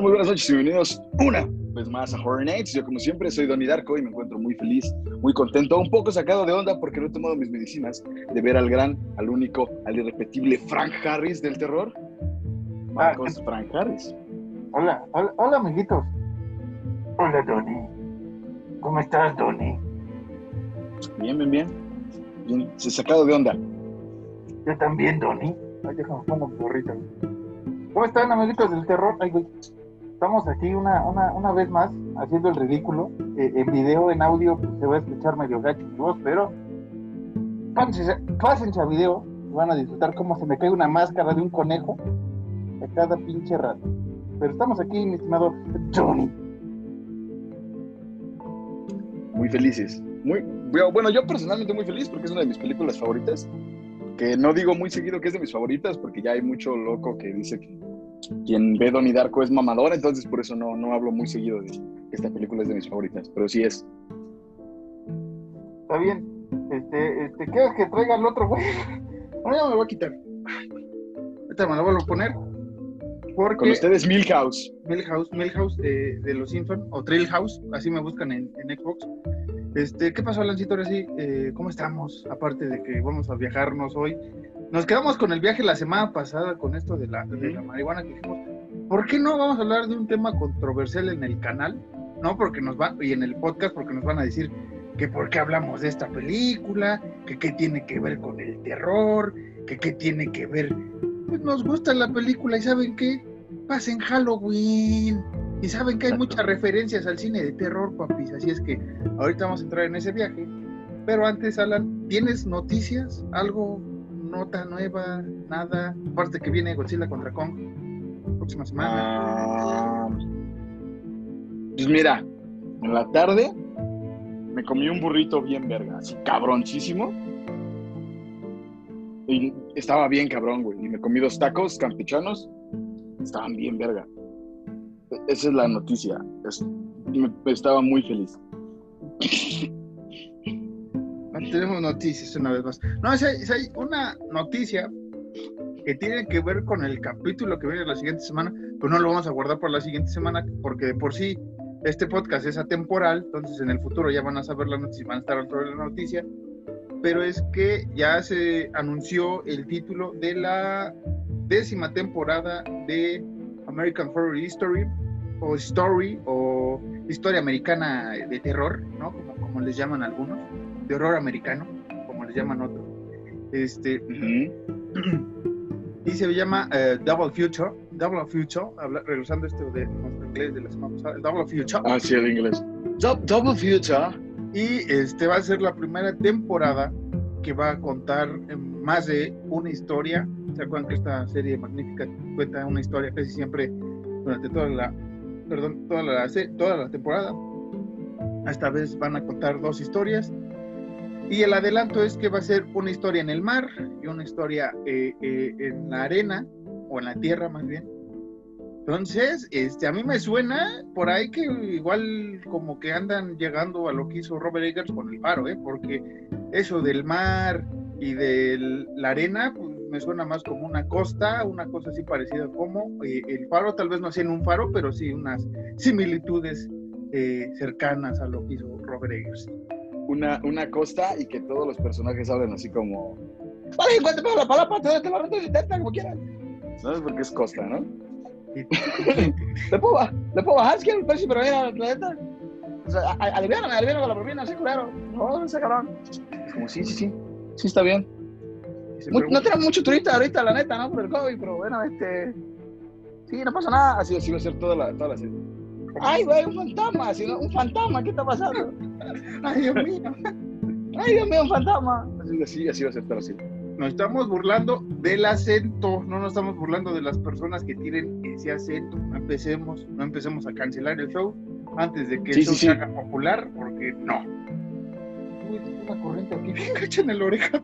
tal? Muy buenas noches y bienvenidos una vez más a Horror Nights. Yo como siempre soy Donnie Darko y me encuentro muy feliz, muy contento, un poco sacado de onda porque no he tomado mis medicinas de ver al gran, al único, al irrepetible Frank Harris del terror. Marcos Ah, Frank Harris. Hola, hola, hola, amiguitos. Hola, Donny. ¿Cómo estás, Donny? Bien, bien, bien. Bien, se- sacado de onda. Yo también, Donny. Ay, déjame pongo mi gorrita. ¿Cómo están, amiguitos del terror? Ay, güey. Estamos aquí una, una, una vez más haciendo el ridículo. Eh, en video, en audio, pues, se va a escuchar medio gacho mi voz, pero pásense, pásense a video y van a disfrutar cómo se me cae una máscara de un conejo a cada pinche rato. Pero estamos aquí, mi estimado Johnny. Muy felices. Muy, bueno, yo personalmente muy feliz porque es una de mis películas favoritas. Que no digo muy seguido que es de mis favoritas porque ya hay mucho loco que dice que quien ve Donnie Darko es mamador, entonces por eso no, no hablo muy seguido de esta película es de mis favoritas, pero sí es. Está bien. Este, este, ¿quieres que traiga el otro, güey? Bueno, ya me lo voy a quitar. Ahorita me lo vuelvo a poner. Porque Con ustedes Milhouse. Milhouse, Milhouse eh, de los Simpsons, o Trail House, así me buscan en, en Xbox. Este, ¿qué pasó, Lancito? Ahora sí, eh, ¿cómo estamos? Aparte de que vamos a viajarnos hoy. Nos quedamos con el viaje la semana pasada con esto de la, de la marihuana que dijimos. ¿Por qué no vamos a hablar de un tema controversial en el canal? No, porque nos va, y en el podcast, porque nos van a decir que por qué hablamos de esta película, que qué tiene que ver con el terror, que qué tiene que ver. Pues nos gusta la película y ¿saben qué? Pasen Halloween. Y saben que hay muchas referencias al cine de terror, papis. Así es que ahorita vamos a entrar en ese viaje. Pero antes, Alan, ¿tienes noticias? ¿Algo? ¿Nota nueva? ¿Nada? Aparte que viene Godzilla contra Kong. Próxima semana. Ah, pues mira, en la tarde me comí un burrito bien verga, así cabroncísimo. Y estaba bien cabrón, güey. Y me comí dos tacos campechanos. Estaban bien verga. E- Esa es la noticia. Estaba muy feliz. Tenemos noticias una vez más. No, si hay, hay una noticia que tiene que ver con el capítulo que viene la siguiente semana, pues no lo vamos a guardar para la siguiente semana, porque de por sí este podcast es atemporal, entonces en el futuro ya van a saber la noticia, van a estar tanto de la noticia, pero es que ya se anunció el título de la décima temporada de American Horror History, o Story, o Historia Americana de Terror, ¿no? Como les llaman algunos de horror americano, como les llaman otros. Este, y se llama eh, Double Future. Double Future, habla- regresando esto de nuestro inglés de la semana pasada, Double Future. Ah, sí, el inglés. Dou- Double Future. Y este va a ser la primera temporada que va a contar más de una historia. ¿Se acuerdan que esta serie magnífica cuenta una historia casi siempre durante toda la, perdón, toda la, toda la temporada? Esta vez van a contar dos historias. Y el adelanto es que va a ser una historia en el mar y una historia eh, eh, en la arena, o en la tierra más bien. Entonces, este, a mí me suena por ahí que igual como que andan llegando a lo que hizo Robert Eggers con el faro, ¿eh? porque eso del mar y de la arena, pues me suena más como una costa, una cosa así parecida como eh, el faro, tal vez no así un faro, pero sí unas similitudes cercanas a lo que hizo Robert Eggers. Una, una costa y que todos los personajes hablan así como. Vale, encuentra la palapa, te la renta, intenta como quieras. ¿Sabes? Porque es costa, ¿no? Y- ¿Le puedo, ¿le puedo bajar si quiero el precio, pero mira, la neta? O sea, a- a- aliviáname, aliviáname con la propina, así culero. No, no sé, cabrón. Es como, sí, sí, sí. Sí, está bien. y se Mu- pregunta- no tenemos mucho turista ahorita, la neta, ¿no? Por el COVID, pero bueno, este. Sí, no pasa nada. Así, así va a ser toda la, toda la serie. Ay, güey, un fantasma, si no, un fantasma, ¿qué está pasando? Ay, Dios mío. Ay, Dios mío, un fantasma. Así, así, así va a ser serie. Nos estamos burlando del acento, no nos estamos burlando de las personas que tienen ese acento. No empecemos, no empecemos a cancelar el show antes de que Sí, el show sí, se sí. haga popular, porque no. Uy, tengo una corriente aquí, bien gacha en la oreja.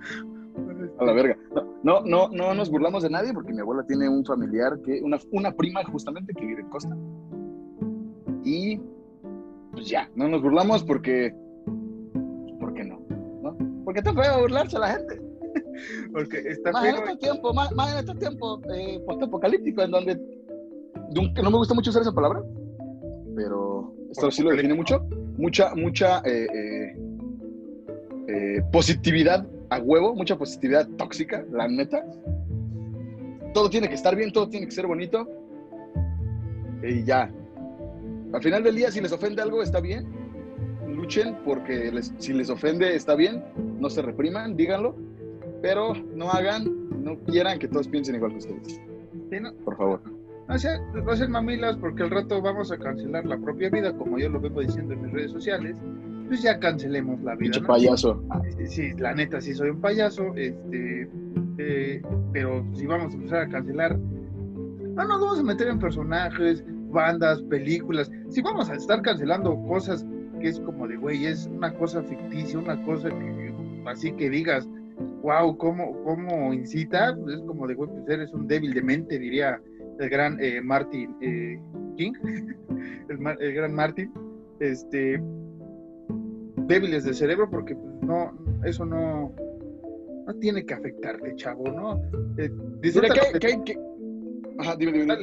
A la verga. No, no, no, no nos burlamos de nadie porque mi abuela tiene un familiar que, una, una prima justamente que vive en Costa. Y pues ya, no nos burlamos porque. ¿Por qué no? ¿No? Porque está feo burlarse a la gente. Porque está Más en feo. estos tiempos, más, más en estos tiempos eh, postapocalípticos en donde no me gusta mucho usar esa palabra, pero esto sí lo define mucho. Mucha, mucha eh, eh, eh, positividad a huevo, mucha positividad tóxica, la neta. Todo tiene que estar bien, todo tiene que ser bonito. Y ya. Al final del día, si les ofende algo, está bien. Luchen porque si les ofende, está bien. No se repriman, díganlo. Pero no hagan, no quieran que todos piensen igual que ustedes. Por favor. No sean, no mamilas porque al rato vamos a cancelar la propia vida, como yo lo vengo diciendo en mis redes sociales. Pues ya cancelemos la vida. ¿no? payaso. Sí, la neta, sí soy un payaso. Este, eh, pero si vamos a empezar a cancelar, no nos vamos a meter en personajes, bandas, películas. Si vamos a estar cancelando cosas que es como de, güey, es una cosa ficticia, una cosa que así que digas, wow, ¿cómo, cómo incita? Pues es como de, güey, pues eres un débil de mente, diría el gran eh, Martin eh, King, el, gran Martin, este, débiles de cerebro porque pues, no, eso no, no tiene que afectarte, chavo, ¿no? Eh, que, Ajá, dime, dime.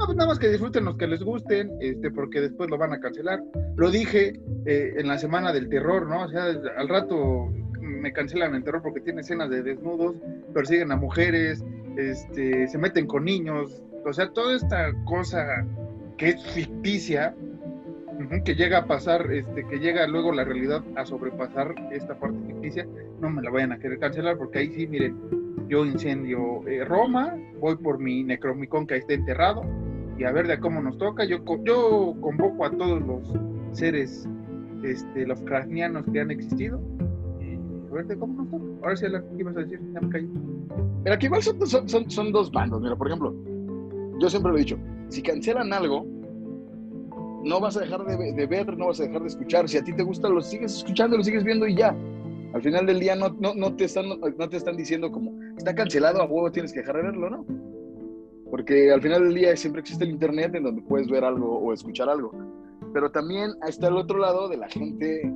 No, pues nada más que disfruten los que les gusten, este, porque después lo van a cancelar. Lo dije en la semana del terror, ¿no? O sea, al rato me cancelan el terror porque tiene escenas de desnudos, persiguen a mujeres, este, se meten con niños, o sea, toda esta cosa que es ficticia, que llega a pasar, este, que llega luego la realidad a sobrepasar esta parte ficticia, no me la vayan a querer cancelar porque ahí sí, miren, yo incendio eh, Roma, voy por mi Necromicon que ahí está enterrado y a ver de cómo nos toca. Yo, yo convoco a todos los seres este, Lovecraftianos que han existido a ver de cómo nos toca. Ahora sí, ¿qué ibas a decir? Ya me callo. Pero aquí igual son, son, son dos bandos. Mira, por ejemplo, yo siempre lo he dicho, si cancelan algo, no vas a dejar de, ver, no vas a dejar de escuchar. Si a ti te gusta, lo sigues escuchando, lo sigues viendo y ya. Al final del día no, no, te, están, no te están diciendo como, está cancelado, a huevo tienes que dejar de verlo, ¿no? Porque al final del día siempre existe el Internet en donde puedes ver algo o escuchar algo. Pero también está el otro lado de la gente,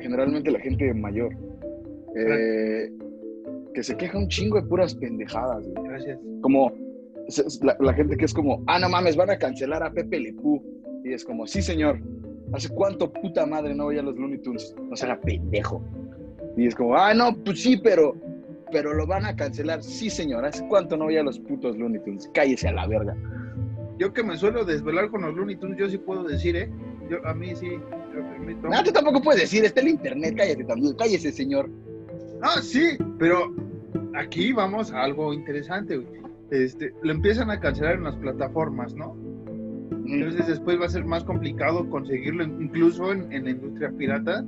generalmente la gente mayor, eh, que se queja un chingo de puras pendejadas. Gracias. Como, la, gente que es como, ah, no mames, van a cancelar a Pepe Le Y es como, sí, señor. ¿Hace cuánto puta madre no voy a los Looney Tunes? No se haga pendejo. Y es como, ah, no, pues sí, pero, pero lo van a cancelar. Sí, señor. ¿Hace cuánto no voy a los putos Looney Tunes? Cállese a la verga. Yo que me suelo desvelar con los Looney Tunes, yo sí puedo decir, ¿eh? Yo, a mí sí, yo No, tú tampoco puedes decir, está el internet, cállate también, cállese, señor. Ah, sí, pero aquí vamos a algo interesante, güey este, lo empiezan a cancelar en las plataformas, ¿no? Entonces después va a ser más complicado conseguirlo, incluso en, la industria pirata,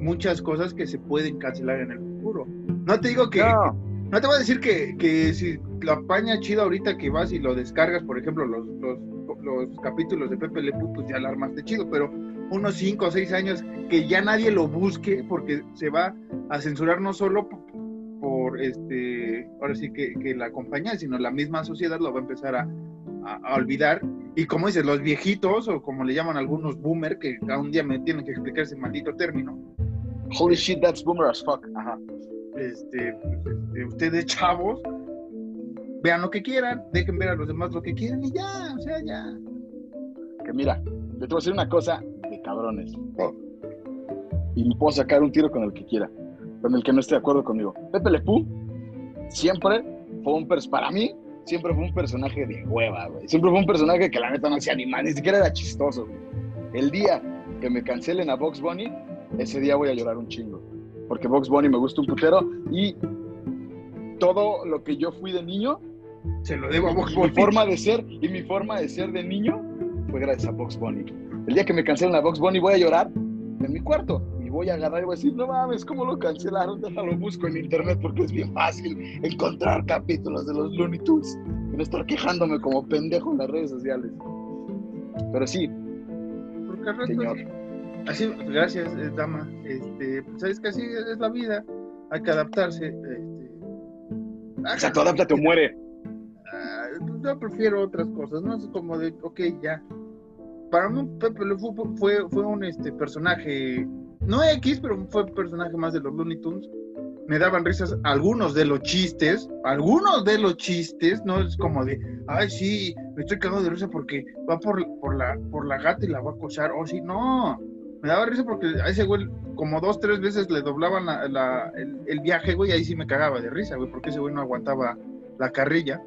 muchas cosas que se pueden cancelar en el futuro. No te digo que, no, te voy a decir que, que si la paña chida ahorita que vas y lo descargas, por ejemplo, los, los, los capítulos de Pepe Le pues ya la de chido, pero unos 5 o 6 años que ya nadie lo busque porque se va a censurar no solo por este, ahora sí que, la compañía, sino la misma sociedad lo va a empezar a, olvidar. Y como dices, los viejitos, o como le llaman algunos boomer, que a un día me tienen que explicar ese maldito término. Holy shit, that's boomer as fuck. Ajá. Este, pues, este, ustedes chavos, vean lo que quieran, dejen ver a los demás lo que quieran y ya, o sea, ya. Que mira, yo te voy a decir una cosa de cabrones. Y me puedo sacar un tiro con el que quiera con el que no esté de acuerdo conmigo. Pepe Le siempre fue un para mí siempre fue un personaje de hueva, güey. Siempre fue un personaje que la neta no hacía animal, ni siquiera era chistoso, El día que me cancelen a Box Bunny, ese día voy a llorar un chingo. Porque Box Bunny me gusta un putero y todo lo que yo fui de niño se lo debo a Box Bunny. Mi forma de ser y mi forma de ser de niño fue gracias a Box Bunny. El día que me cancelen a Box Bunny voy a llorar en mi cuarto voy a agarrar y voy a decir, no mames, ¿cómo lo cancelaron? Déjalo, busco en internet porque es bien fácil encontrar capítulos de los Looney Tunes y no estar quejándome como pendejo en las redes sociales. Pero sí, porque señor. Así, gracias, eh, dama. Este, pues, sabes que así es la vida, hay que adaptarse. Este, Exacto, adáptate o muere. Ah, yo prefiero otras cosas, ¿no? Es como de, ok, ya. Para mí Pepe fue, fue, fue un este, personaje no X, pero fue un personaje más de los Looney Tunes. me daban risas algunos de los chistes, algunos de los chistes, no es como de, ay, sí, me estoy cagando de risa porque va por, por, la, por la gata y la va a acosar, o oh, sí, no, me daba risa porque a ese güey como dos, tres veces le doblaban la, el, viaje, güey, y ahí sí me cagaba de risa, güey, porque ese güey no aguantaba la carrilla.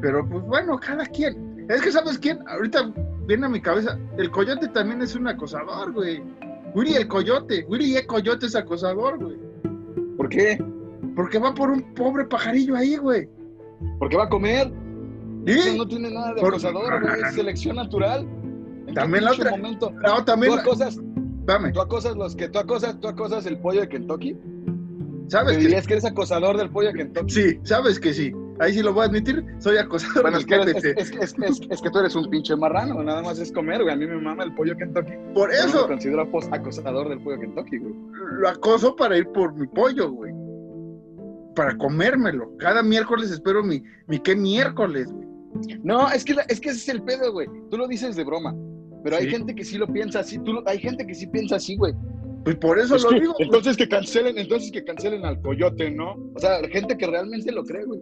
Pero pues bueno, cada quien. Es que, ¿sabes quién? Ahorita viene a mi cabeza, el coyote también es un acosador, güey. Willy el coyote, Willy el coyote es acosador, güey. ¿Por qué? Porque va por un pobre pajarillo ahí, güey. Porque va a comer. Eso no tiene nada de acosador, güey, es selección natural. también la otra. Momento, no, también. Tú acosas, dame. Tú acosas los que tú acosas, tú acosas el pollo de Kentucky. ¿Sabes que dirías que eres acosador del pollo de Kentucky? Sí, sabes que sí. Ahí sí lo voy a admitir, soy acosador bueno, es que, es, es, es, que tú eres un pinche marrano, nada más es comer, güey. A mí me mama el pollo Kentucky. Por eso. Lo considero acosador del pollo Kentucky, güey. Lo acoso para ir por mi pollo, güey. Para comérmelo. Cada miércoles espero mi, mi qué miércoles, güey. No, es que, es que ese es el pedo, güey. Tú lo dices de broma. Pero hay gente que sí lo piensa así. Tú, hay gente que sí piensa así, güey. Pues por eso lo digo. Entonces que cancelen, entonces que cancelen al coyote, ¿no? O sea, gente que realmente lo cree, güey.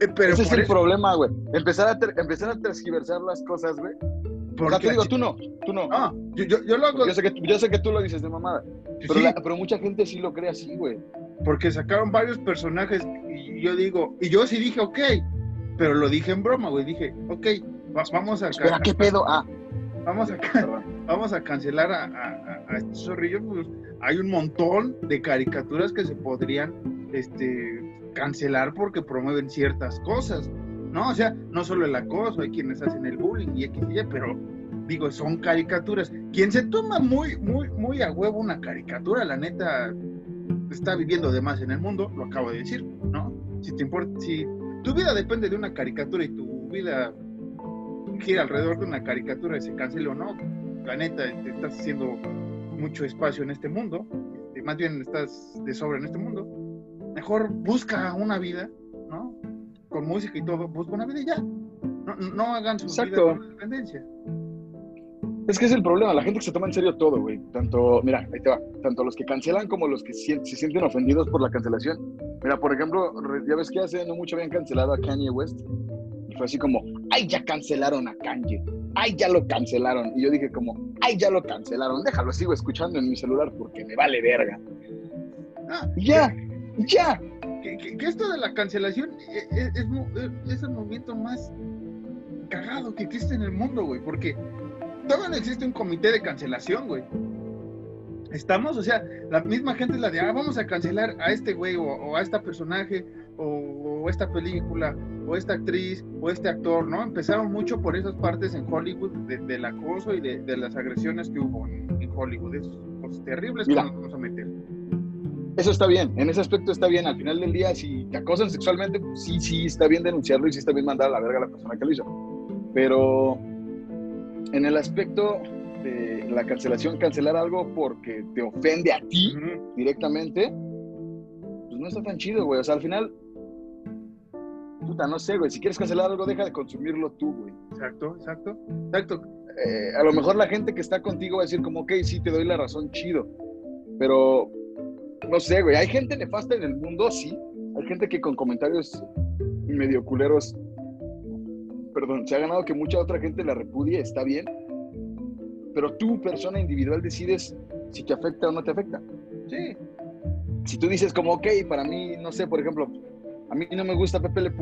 Eh, pero Ese es el problema, güey. Empezar a, empezar a transgiversar las cosas, güey. Porque te digo, tú no, tú no. Ah, yo, yo, lo hago. Yo sé, que, yo sé que tú lo dices de mamada. Pero, pero mucha gente sí lo cree así, güey. Porque sacaron varios personajes y yo digo, y yo sí dije, ok, pero lo dije en broma, güey. Dije, ok, vamos a. Espera, ¿qué pedo? Ah vamos a, vamos a cancelar a, estos zorrillos, pues hay un montón de caricaturas que se podrían este, cancelar porque promueven ciertas cosas, ¿no? O sea, no solo el acoso, hay quienes hacen el bullying y X y pero digo, son caricaturas. Quien se toma muy, muy, muy a huevo una caricatura, la neta, está viviendo de más en el mundo, lo acabo de decir, ¿no? Si te importa, si tu vida depende de una caricatura y tu vida gira alrededor de una caricatura y se cancele o no. La neta, este, estás haciendo mucho espacio en este mundo, este, más bien estás de sobra en este mundo. Mejor busca una vida, ¿no? Con música y todo, busca una vida y ya. No, no hagan su vida con independencia. Es que es el problema, la gente que se toma en serio todo, güey. Tanto, mira, ahí te va, tanto los que cancelan como los que se sienten ofendidos por la cancelación. Mira, por ejemplo, ya ves que hace no mucho habían cancelado a Kanye West fue así como, ay, ya cancelaron a Kanye, ay, ya lo cancelaron. Y yo dije como, ay, ya lo cancelaron, déjalo, sigo escuchando en mi celular porque me vale verga. Ah, ya, ya. Que, esto de la cancelación e, e, es, es, el movimiento más cagado que existe en el mundo, güey, porque todavía no existe un comité de cancelación, güey. Estamos, o sea, la misma gente es la de, ah, vamos a cancelar a este güey o, a esta personaje o, esta película o esta actriz o este actor, ¿no? Empezaron mucho por esas partes en Hollywood del acoso y de, las agresiones que hubo en, Hollywood, esos cosas terribles que nos vamos a meter. Eso está bien, en ese aspecto está bien. Al final del día, si te acosan sexualmente, pues sí, sí, está bien denunciarlo y sí está bien mandar a la verga a la persona que lo hizo. Pero en el aspecto de la cancelación, cancelar algo porque te ofende a ti directamente, pues no está tan chido, güey. O sea, al final, puta, no sé, güey. Si quieres cancelar algo, deja de consumirlo tú, güey. Exacto, exacto, exacto. Eh, a lo mejor la gente que está contigo va a decir como, ok, sí, te doy la razón, chido. Pero, no sé, güey. Hay gente nefasta en el mundo, sí. Hay gente que con comentarios medio culeros, perdón, se ha ganado que mucha otra gente la repudie, está bien. Pero tú, persona individual, decides si te afecta o no te afecta. Sí, si tú dices como, ok, para mí, no sé, por ejemplo, a mí no me gusta Pepe Le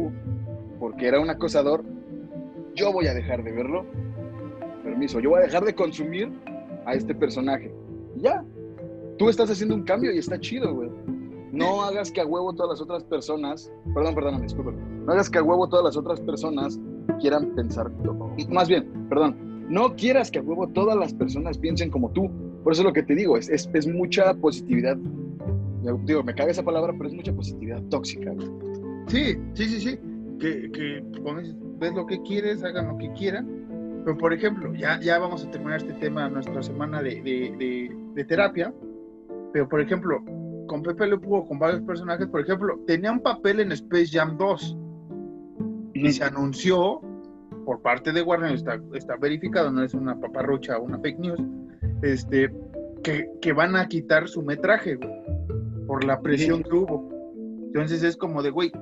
porque era un acosador, yo voy a dejar de verlo. Permiso, yo voy a dejar de consumir a este personaje. ya, tú estás haciendo un cambio y está chido, güey. No hagas que a huevo todas las otras personas, perdón, perdón, disculpa, no hagas que a huevo todas las otras personas quieran pensar, más bien, perdón, no quieras que a huevo todas las personas piensen como tú. Por eso es lo que te digo, es, es, es mucha positividad digo, me caga esa palabra, pero es mucha positividad tóxica. Sí, sí, sí, sí. Que, que ves lo que quieres, hagan lo que quieran. Pero, por ejemplo, ya, ya vamos a terminar este tema, nuestra semana de, de, de, terapia. Pero, por ejemplo, con Pepe Le con varios personajes, por ejemplo, tenía un papel en Space Jam 2 y se anunció por parte de Warner, está, está verificado, no es una paparrucha o una fake news, este, que, que van a quitar su metraje, güey por la presión que hubo. Entonces es como de, güey,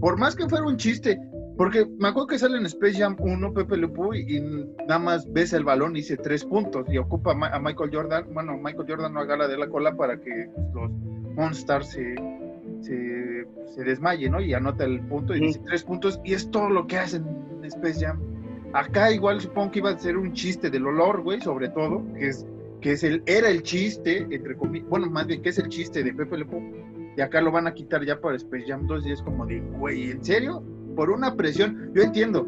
por más que fuera un chiste, porque me acuerdo que sale en Space Jam 1 Pepe Le Pew y nada más ves el balón y dice tres puntos y ocupa a Michael Jordan, bueno, Michael Jordan no agarra de la cola para que los Monsters se, se, se desmaye, ¿no? Y anota el punto y dice tres puntos y es todo lo que hacen en Space Jam. Acá igual supongo que iba a ser un chiste del olor, güey, sobre todo, que es que es el, era el chiste, entre comillas, bueno, más bien que es el chiste de Pepe Le Y acá lo van a quitar ya para Space Jam 2 y es como de, güey, ¿en serio? Por una presión, yo entiendo,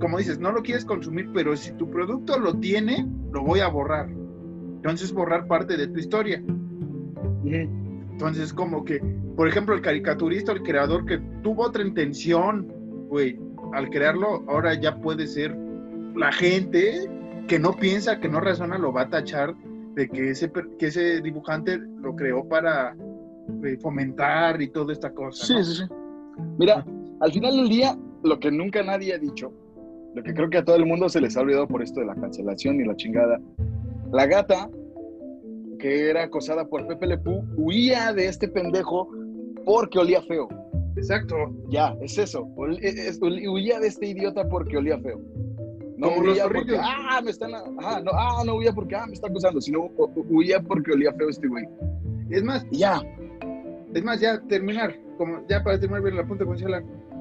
como dices, no lo quieres consumir, pero si tu producto lo tiene, lo voy a borrar. Entonces borrar parte de tu historia. Entonces como que, por ejemplo, el caricaturista, el creador que tuvo otra intención, güey, al crearlo, ahora ya puede ser la gente que no piensa, que no razona, lo va a tachar de que ese, que ese dibujante lo creó para eh, fomentar y toda esta cosa. Sí, sí, sí. Mira, al final del día, lo que nunca nadie ha dicho, lo que creo que a todo el mundo se les ha olvidado por esto de la cancelación y la chingada, la gata que era acosada por Pepe Le huía de este pendejo porque olía feo. Exacto. Ya, es eso. Huía de este idiota porque olía feo. No huía porque, ah, me están, ah, no, ah, no huía porque, ah, me está acusando, sino huía porque olía feo este güey. Es más, ya. Es más, ya terminar, como ya para terminar bien la punta con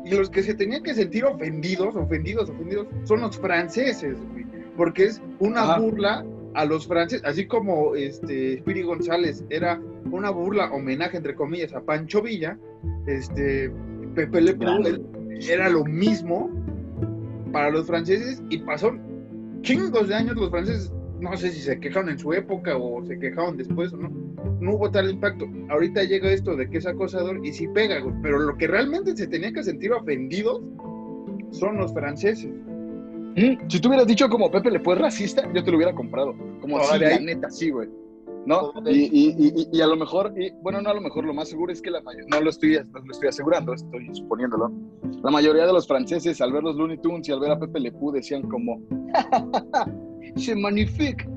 Y los que se tenían que sentir ofendidos, ofendidos, ofendidos, son los franceses, güey. Porque es una burla a los franceses, así como este Spiri González era una burla, homenaje entre comillas a Pancho Villa, este Pepe Le Pew era lo mismo para los franceses y pasó chingos de años los franceses, no sé si se quejaron en su época o se quejaron después o no, no hubo tal impacto. Ahorita llega esto de que es acosador y sí pega, pero lo que realmente se tenía que sentir ofendidos son los franceses. Mm, si tú hubieras dicho como Pepe le fue racista, yo te lo hubiera comprado. Como así, la neta, sí, güey. ¿No? Y, a lo mejor, y, bueno, no a lo mejor, lo más seguro es que la mayoría, no lo estoy, no lo estoy asegurando, estoy suponiéndolo. La mayoría de los franceses, al ver los Looney Tunes y al ver a Pepe Le Pew, decían como, se magnifique,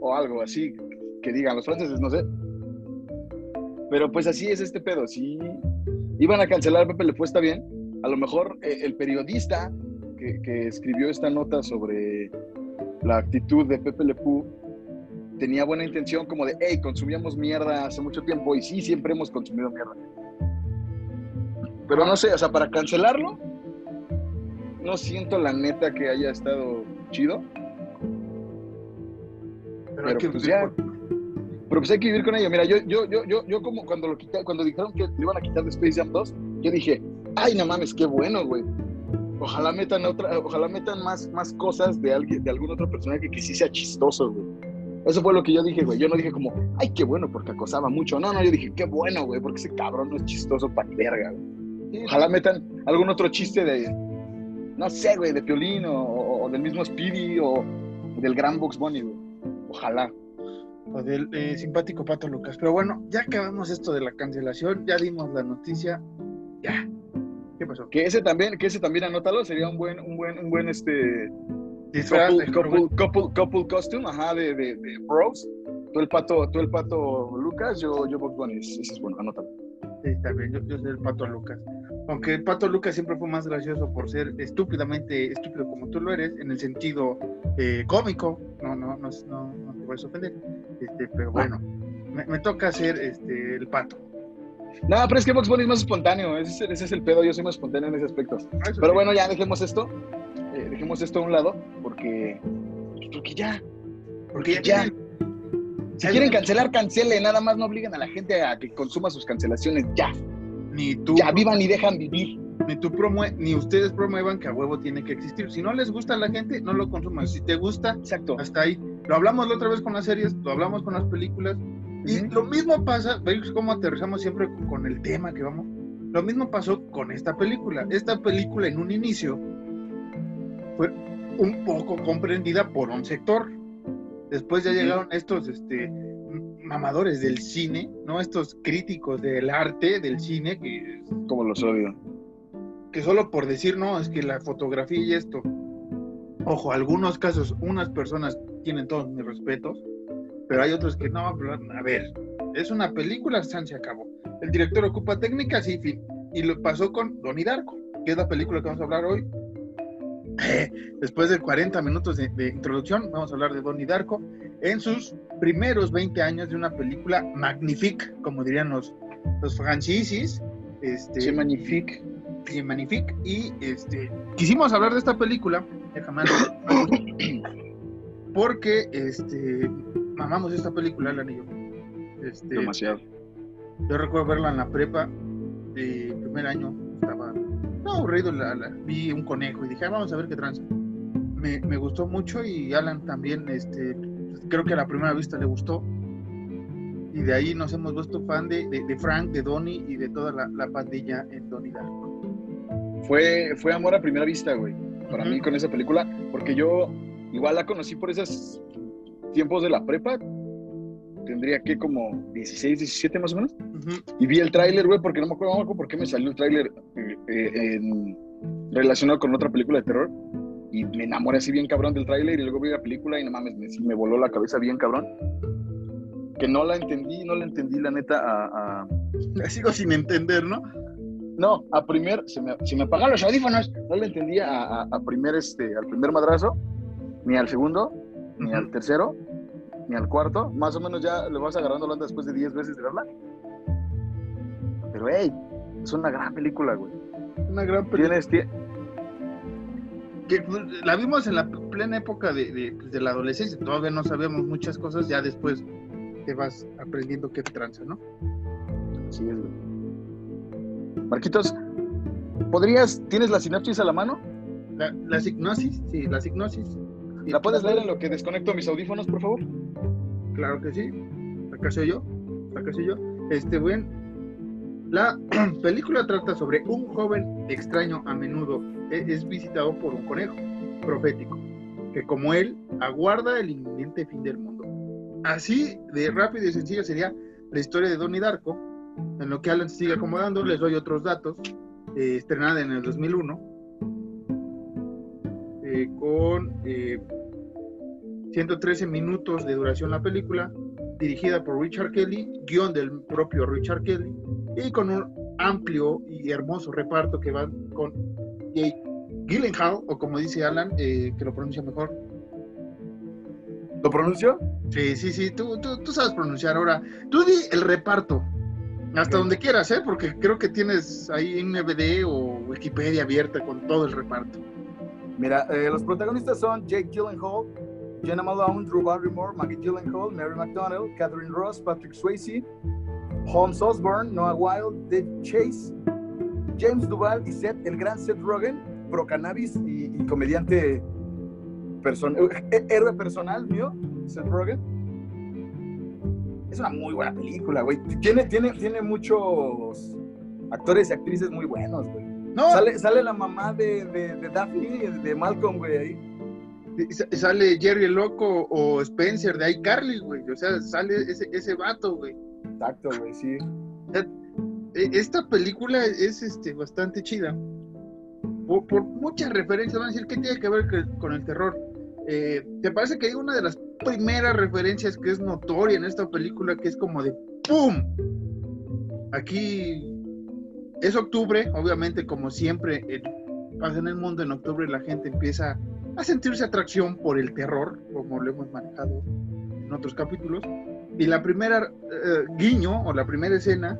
o algo así, que digan los franceses, no sé. Pero pues así es este pedo, si iban a cancelar a Pepe Le Pew, está bien. A lo mejor eh, el periodista que, que escribió esta nota sobre la actitud de Pepe Le Pew tenía buena intención como de, hey, consumíamos mierda hace mucho tiempo y sí, siempre hemos consumido mierda. Pero no sé, o sea, para cancelarlo, no siento la neta que haya estado chido. Pero, pues ya. Pero pues hay que vivir con ello. Mira, yo, yo, yo, yo, yo como cuando lo cuando dijeron que le iban a quitar de Space Jam 2, yo dije, ay, no mames, qué bueno, güey. Ojalá metan otra, ojalá metan más, más cosas de alguien, de algún otro personaje que sí sea chistoso, güey. Eso fue lo que yo dije, güey. Yo no dije como, ay, qué bueno, porque acosaba mucho. No, no, yo dije, qué bueno, güey, porque ese cabrón no es chistoso para verga, güey. Ojalá metan algún otro chiste de, no sé, güey, de Piolín o, del mismo Speedy o del gran Box Bunny, güey. Ojalá. O del eh, simpático Pato Lucas. Pero bueno, ya acabamos esto de la cancelación, ya dimos la noticia. Ya. ¿Qué pasó? Que ese también, que ese también anótalo, sería un buen, un buen, un buen este couple, couple, couple, couple, costume, ajá, de, de, de, bros. Tú el pato, tú el pato Lucas, yo, yo Box Bunny. Ese es bueno, anótalo. Sí, está bien, yo, yo soy el pato Lucas. Aunque el pato Lucas siempre fue más gracioso por ser estúpidamente estúpido como tú lo eres, en el sentido eh, cómico. No, no, no, no, no te a sorprender. Este, pero bueno, me, me toca ser este, el pato. No, pero es que Box Bunny es más espontáneo. Ese, ese, es el pedo. Yo soy más espontáneo en ese aspecto. Ah, pero bueno, ya dejemos esto. Eh, dejemos esto a un lado porque, porque ya, porque ya. Si quieren cancelar, cancele, nada más no obliguen a la gente a que consuma sus cancelaciones ya. Ni tú. Ya vivan y dejan vivir. Ni tú promue ni ustedes promuevan que a huevo tiene que existir. Si no les gusta a la gente, no lo consuman. Si te gusta, Exacto. hasta ahí. Lo hablamos la otra vez con las series, lo hablamos con las películas. Y lo mismo pasa, veis cómo aterrizamos siempre con el tema que vamos. Lo mismo pasó con esta película. Esta película en un inicio fue un poco comprendida por un sector. Después ya llegaron estos este, mamadores del cine, ¿no? Estos críticos del arte, del cine, que... Como los odio. Que solo por decir, no, es que la fotografía y esto. Ojo, algunos casos, unas personas tienen todos mis respetos, pero hay otros que no, a ver, Es una película, San se acabó. El director ocupa técnicas y fin. Y lo pasó con Donnie Darko, que es la película que vamos a hablar hoy. Después de 40 minutos de, introducción, vamos a hablar de Donnie Darko en sus primeros 20 años de una película magnifique, como dirían los, los franchises. Este, sí, magnifique. Sí, magnifique. Y este, quisimos hablar de esta película, déjame porque este, mamamos esta película, el anillo. Este, Demasiado. Yo recuerdo verla en la prepa, de primer año, estaba aburrido, la, vi un conejo y dije, ah, vamos a ver qué tranza. Me, me, gustó mucho y Alan también, este, creo que a la primera vista le gustó. Y de ahí nos hemos vuelto fan de, de, Frank, de Donnie y de toda la, la pandilla en Donnie Darko. Fue, fue amor a primera vista, güey, para mí con esa película, porque yo igual la conocí por esos tiempos de la prepa, tendría que como 16, 17 más o menos. Y vi el tráiler, güey, porque no me acuerdo, por qué me salió el tráiler eh, eh, relacionado con otra película de terror. Y me enamoré así bien cabrón del tráiler y luego vi la película y no mames, me, me, voló la cabeza bien cabrón. Que no la entendí, no la entendí la neta a... a... Sigo sin entender, ¿no? No, a primer, se me, se me apagaron los audífonos, no la entendía a, a, primer, este, al primer madrazo, ni al segundo, ni al tercero, ni al cuarto. Más o menos ya le vas agarrando la onda después de 10 veces de verla. Pero, hey, es una gran película, güey. Una gran película. Tienes, que pues, la vimos en la plena época de, pues, de, la adolescencia. Todavía no sabíamos muchas cosas, ya después te vas aprendiendo qué tranza, ¿no? Sí, es, güey. Marquitos, ¿podrías, tienes la sinopsis a la mano? La, la signosis, sí, la signosis. ¿La puedes leer en lo que desconecto mis audífonos, por favor? Claro que sí. Acá soy yo. Acá soy yo. Este, buen. La película trata sobre un joven extraño a menudo e, es visitado por un conejo profético, que como él aguarda el inminente fin del mundo. Así de rápido y sencillo sería la historia de Donnie Darko, en lo que Alan se sigue acomodando, les doy otros datos, eh, estrenada en el 2001, eh, con eh, 113 minutos de duración la película, dirigida por Richard Kelly, guion del propio Richard Kelly, y con un amplio y hermoso reparto que va con Jake Gyllenhaal, o como dice Alan, eh, que lo pronuncia mejor. ¿Lo pronuncio? Sí, sí, sí, tú, tú, sabes pronunciar ahora. Tú di el reparto, hasta donde quieras, ¿eh? porque creo que tienes ahí un DVD o Wikipedia abierta con todo el reparto. Mira, eh, los protagonistas son Jake Gyllenhaal, Jenna Malone, Drew Barrymore, Maggie Gyllenhaal, Mary McDonnell, Catherine Ross, Patrick Swayze, Holmes Osborne, Noah Wild, Dave Chase, James Duval y Seth, el gran Seth Rogen, pro cannabis y, comediante eh, héroe personal mío, Seth Rogen. Es una muy buena película, güey. Tiene, tiene, tiene muchos actores y actrices muy buenos, güey. No. Sale, sale la mamá de, de, de Daphne, de Malcolm, güey, ahí sale Jerry el Loco o Spencer de iCarly, güey. O sea, sale ese, ese vato, güey. Exacto, güey, sí. E, esta película es este, bastante chida. Por, muchas referencias, van a decir, ¿qué tiene que ver con el terror? Eh, ¿Te parece que hay una de las primeras referencias que es notoria en esta película que es como de ¡pum! Aquí es octubre, obviamente, como siempre pasa en el mundo, en octubre la gente empieza a sentirse atracción por el terror, como lo hemos manejado en otros capítulos. Y la primera eh, guiño o la primera escena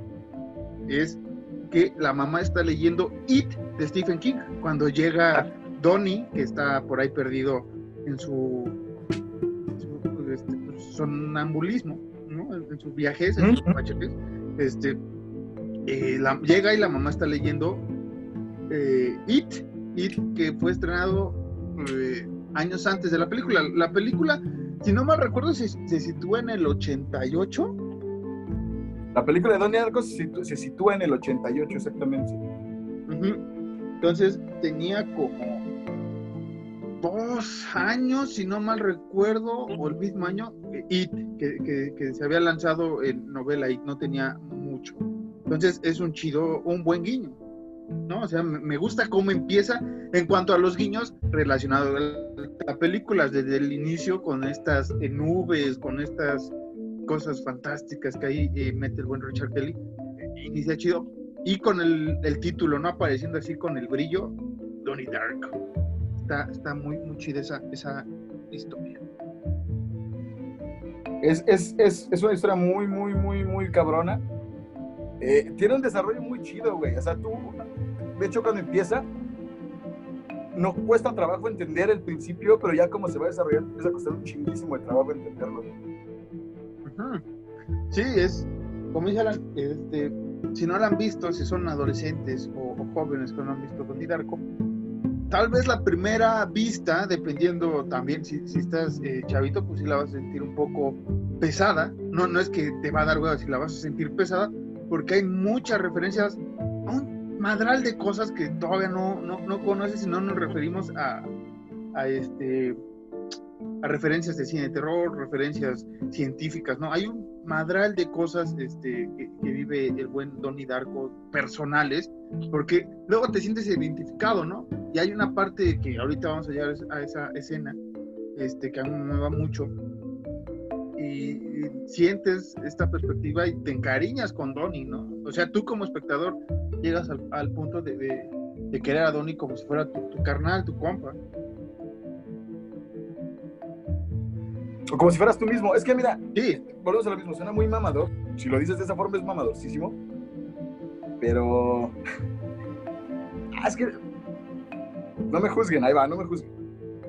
es que la mamá está leyendo It de Stephen King cuando llega Donnie, que está por ahí perdido en su, este, sonambulismo, ¿no? en sus viajes, en sus este, eh, llega y la mamá está leyendo eh, It, It que fue estrenado eh, años antes de la película. La película, si no mal recuerdo, se, sitúa en el 88. La película de Donnie Darko se, sitúa en el 88, exactamente. Entonces tenía como dos años, si no mal recuerdo, o el mismo año, It, que, que, se había lanzado en novela It, no tenía mucho. Entonces es un chido, un buen guiño. ¿No? O sea, me gusta cómo empieza en cuanto a los guiños relacionados a la película, desde el inicio con estas nubes, con estas cosas fantásticas que ahí eh, mete el buen Richard Kelly. Eh, inicia chido. Y con el, el, título, ¿no? Apareciendo así con el brillo, Donnie Dark. Está, está muy, muy chida esa, esa historia. Es, es, es, es, una historia muy, muy, muy, muy cabrona. Eh, tiene un desarrollo muy chido, güey. O sea, tú, de hecho, cuando empieza, no cuesta trabajo entender el principio, pero ya como se va desarrollando, empieza a costar un chinguísimo de trabajo entenderlo. Sí, es, como dice este, si no lo han visto, si son adolescentes o, jóvenes que no han visto Don Darko, tal vez la primera vista, dependiendo también si, si estás eh, chavito, pues sí la vas a sentir un poco pesada. No, no es que te va a dar hueva si la vas a sentir pesada, porque hay muchas referencias a un madral de cosas que todavía no, no, no conoces y no nos referimos a, a este a referencias de cine de terror, referencias científicas, ¿no? Hay un madral de cosas este, que, vive el buen Donnie Darko personales, porque luego te sientes identificado, ¿no? Y hay una parte que ahorita vamos a llegar a esa escena, este, que a mí me va mucho, y, sientes esta perspectiva y te encariñas con Donnie, ¿no? O sea, tú como espectador llegas al, punto de, de, querer a Donnie como si fuera tu, tu carnal, tu compa. O como si fueras tú mismo. Es que mira, sí, volvemos a lo mismo, suena muy mamador. Si lo dices de esa forma es mamadorcísimo. Pero. Ah, es que. No me juzguen, ahí va, no me juzguen.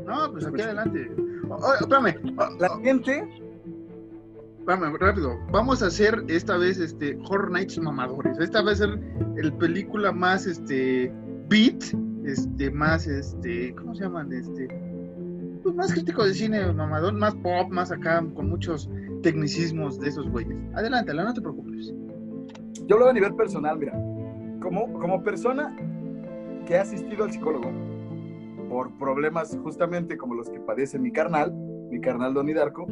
No, pues aquí adelante. Oh, espérame. La gente. Espérame, rápido. Vamos a hacer esta vez este Horror Nights mamadores. Esta va a ser el película más este beat, este más este, ¿cómo se llaman? Este pues, más crítico de cine, mamador, más pop, más acá, con muchos tecnicismos de esos güeyes. Adelante, no te preocupes. Yo lo veo a nivel personal, mira. Como, como persona que ha asistido al psicólogo por problemas justamente como los que padece mi carnal, mi carnal Donnie Darko,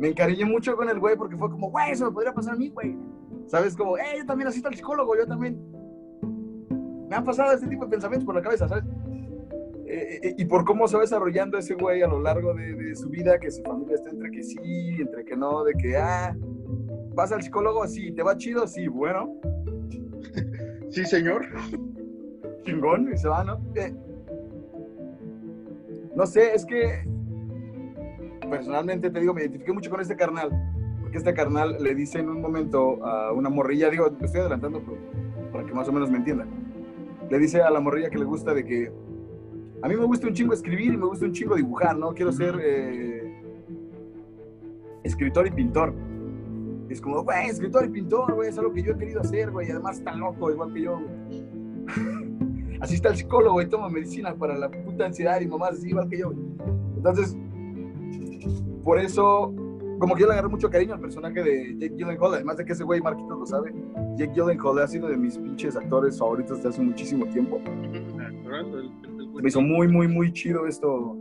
me encariñé mucho con el güey porque fue como, güey, eso me podría pasar a mí, güey. ¿Sabes? Como, eh, yo también asisto al psicólogo, yo también. Me han pasado este tipo de pensamientos por la cabeza, ¿sabes? Eh, eh, y por cómo se va desarrollando ese güey a lo largo de, su vida, que su familia está entre que sí, entre que no, de que, ah, vas al psicólogo, sí, te va chido, sí, bueno. sí, señor. Chingón, y se va, ¿no? Eh, no sé, es que personalmente te digo, me identifiqué mucho con este carnal, porque este carnal le dice en un momento a una morrilla, digo, estoy adelantando para que más o menos me entiendan, le dice a la morrilla que le gusta de que a mí me gusta un chingo escribir y me gusta un chingo dibujar, ¿no? Quiero ser eh, escritor y pintor. es como, güey, escritor y pintor, güey, es algo que yo he querido hacer, güey, y además está loco, igual que yo, así está el psicólogo y toma medicina para la puta ansiedad y mamás así, igual que yo. Entonces, por eso, como que yo le agarré mucho cariño al personaje de Jake Gyllenhaal, además de que ese güey, Marquitos lo sabe, Jake Gyllenhaal ha sido de mis pinches actores favoritos desde hace muchísimo tiempo me hizo muy, muy, muy chido esto.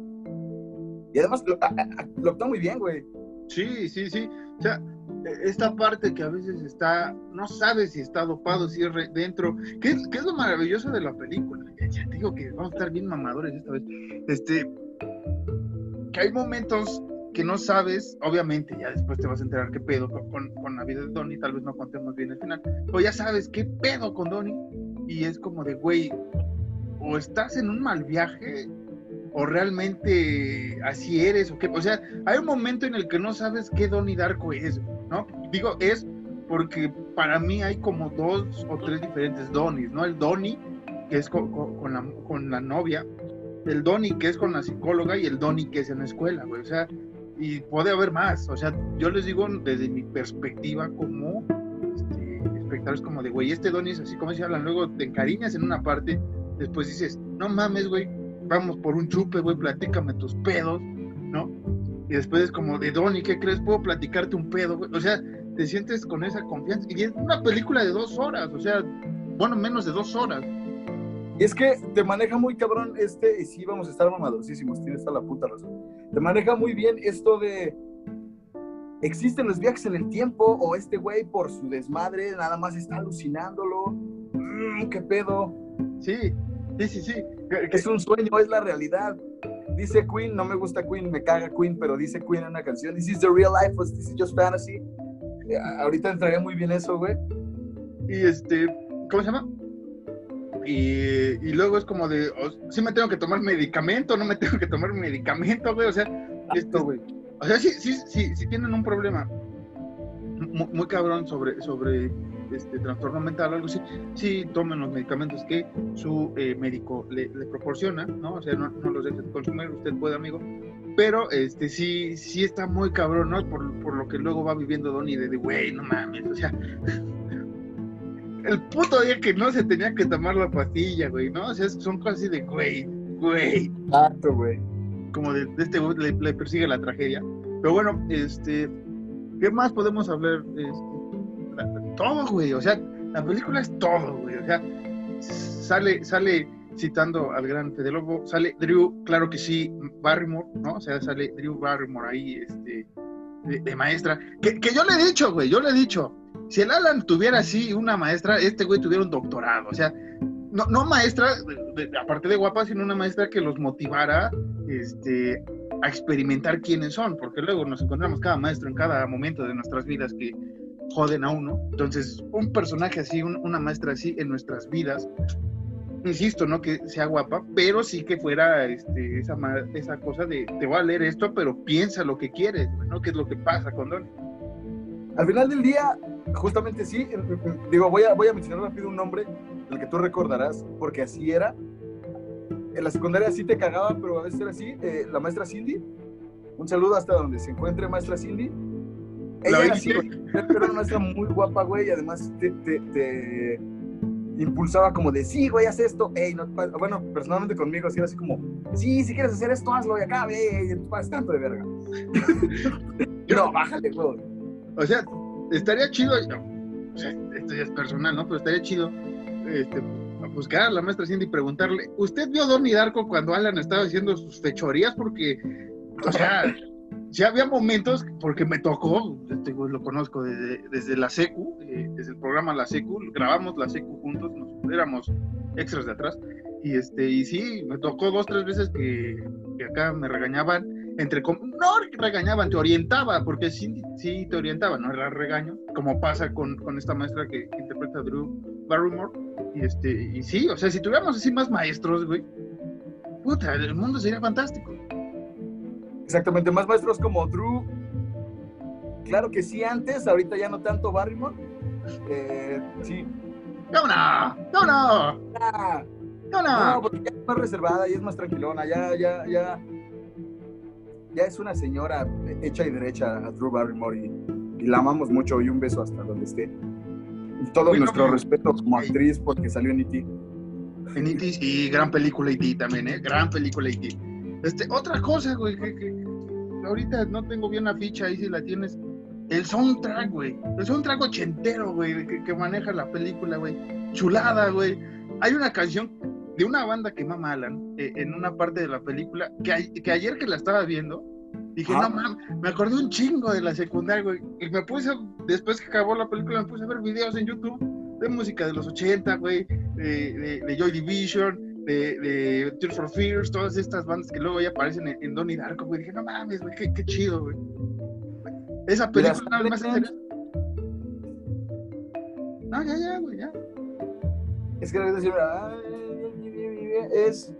Y además lo, está muy bien, güey. Sí, sí, sí. O sea, e, esta parte que a veces está, no sabes si está dopado, si es dentro. ¿Qué, ¿Qué, es lo maravilloso de la película? Ya te digo que vamos a estar bien mamadores esta vez. Este, que hay momentos que no sabes, obviamente, ya después te vas a enterar qué pedo con, con la vida de Donnie, tal vez no contemos bien el final, pero ya sabes qué pedo con Donnie, y es como de, güey, o estás en un mal viaje o realmente así eres o qué. O sea, hay un momento en el que no sabes qué Donnie Darko es, ¿no? Digo, es porque para mí hay como dos o tres diferentes Donnies, ¿no? El Donnie, que es con, la, con la novia, el Donnie, que es con la psicóloga, y el Donnie, que es en la escuela, güey. O sea, y puede haber más. O sea, yo les digo desde mi perspectiva como este, espectadores, como de, güey, este Donnie es así como se hablan, luego te encariñas en una parte después dices, no mames, güey, vamos por un chupe, güey, platícame tus pedos, ¿no? Y después es como, de Donnie, ¿qué crees? Puedo platicarte un pedo, güey. O sea, te sientes con esa confianza. Y es una película de dos horas, o sea, bueno, menos de dos horas. Y es que te maneja muy cabrón este, y sí, vamos a estar mamadosísimos, tienes toda la puta razón. Te maneja muy bien esto de. Existen los viajes en el tiempo, o este güey por su desmadre nada más está alucinándolo. Mm, ¿Qué pedo? Sí, Sí, sí, sí. Es un sueño, es la realidad. dice Queen, no me gusta Queen, me caga Queen, pero dice Queen en una canción, this is the real life, o this is just fantasy. Eh, ahorita entraría muy bien eso, güey. Y este, ¿cómo se llama? Y, y luego es como de, o- sí me tengo que tomar medicamento, no me tengo que tomar medicamento, güey, o sea, Esto, güey. O sea, sí, sí, sí, sí tienen un problema muy, muy cabrón sobre, sobre este trastorno mental o algo así. Sí tomen los medicamentos que su eh, médico le, le proporciona, ¿no? O sea, no, no los deje de consumir, usted puede, amigo. Pero este sí, sí está muy cabrón, ¿no? Por, por lo que luego va viviendo Donnie de, güey, no mames, o sea. El puto día que no se tenía que tomar la pastilla, güey, ¿no? O sea, son cosas así de, güey, güey Exacto, güey. como de, de este güey le, le persigue la tragedia. Pero bueno, este, ¿qué más podemos hablar? Este, todo, güey, o sea, la película es todo, güey, o sea, sale, sale citando al gran Fede Lobo, sale Drew, claro que sí, Barrymore, ¿no? O sea, sale Drew Barrymore ahí, este, de, de maestra, que, que yo le he dicho, güey, yo le he dicho, si el Alan tuviera así una maestra, este güey tuviera un doctorado, o sea, no, no maestra, de- de- aparte de guapa, sino una maestra que los motivara este, a experimentar quiénes son, porque luego nos encontramos cada maestro en cada momento de nuestras vidas que joden a uno. Entonces, un personaje así, un- una maestra así en nuestras vidas, insisto, no que sea guapa, pero sí que fuera este, esa, esa cosa de te voy a leer esto, pero piensa lo que quieres, ¿no? ¿Qué es lo que pasa con Don? Al final del día, justamente sí, eh, eh, digo, voy a, voy a mencionar rápido un nombre del que tú recordarás, porque así era. En la secundaria sí te cagaba, pero a veces era así. eh, la maestra Cindy, un saludo hasta donde se encuentre maestra Cindy. Ella ¿La era así, güey. Era una maestra muy guapa, güey, y además te, te- te impulsaba como de, sí, güey, haz esto. Ey, no te pases". bueno, personalmente conmigo sí era así como, sí, si quieres hacer esto, hazlo y acá, no te pases tanto de verga. no, bájale, güey. O sea, estaría chido, o sea, esto ya es personal, ¿no? Pero estaría chido este, buscar a la maestra Cindy y preguntarle, ¿usted vio Donnie Darko cuando Alan estaba haciendo sus fechorías? Porque, o sea, sí había momentos, porque me tocó, este lo conozco desde, desde la secu, eh, desde el programa La Secu, grabamos La Secu juntos, nos, éramos extras de atrás, y este, y sí, me tocó dos, tres veces que, que acá me regañaban, entre no regañaban, te orientaba, porque sí, sí te orientaba, no era regaño, como pasa con, con esta maestra que, que interpreta a Drew Barrymore, y este, y sí, o sea, si tuviéramos así más maestros, güey, puta, el mundo sería fantástico. Exactamente, más maestros como Drew. Claro que sí, antes, ahorita ya no tanto Barrymore. Eh, sí. ¡No, no! ¡No, no! Ah, ¡No, no, no! porque ya es más reservada y es más tranquilona. Ya, ya, ya. Ya es una señora hecha y derecha a Drew Barrymore y, y la amamos mucho y un beso hasta donde esté. Y todo Bueno, nuestro pero- respeto como actriz porque salió en E.T. En E.T. sí, gran película E.T. también, ¿eh? Gran película E.T. Este, otra cosa, güey, que, que ahorita no tengo bien la ficha, ahí si la tienes. El soundtrack, güey. El soundtrack ochentero, güey, que, que maneja la película, güey. Chulada, güey. Hay una canción de una banda que mama Alan eh, en una parte de la película que, a- que ayer que la estaba viendo, dije, Ah. no mames, me acordé un chingo de la secundaria, güey. Y me puse, después que acabó la película, me puse a ver videos en YouTube de música de los 80, güey, de, de, de Joy Division, de, de Tears for Fears, todas estas bandas que luego ya aparecen en, en Donnie Darko, güey. Dije, no mames, güey, qué, qué chido, güey. Esa película nada más No, ya, ya, güey, ya. Es que a es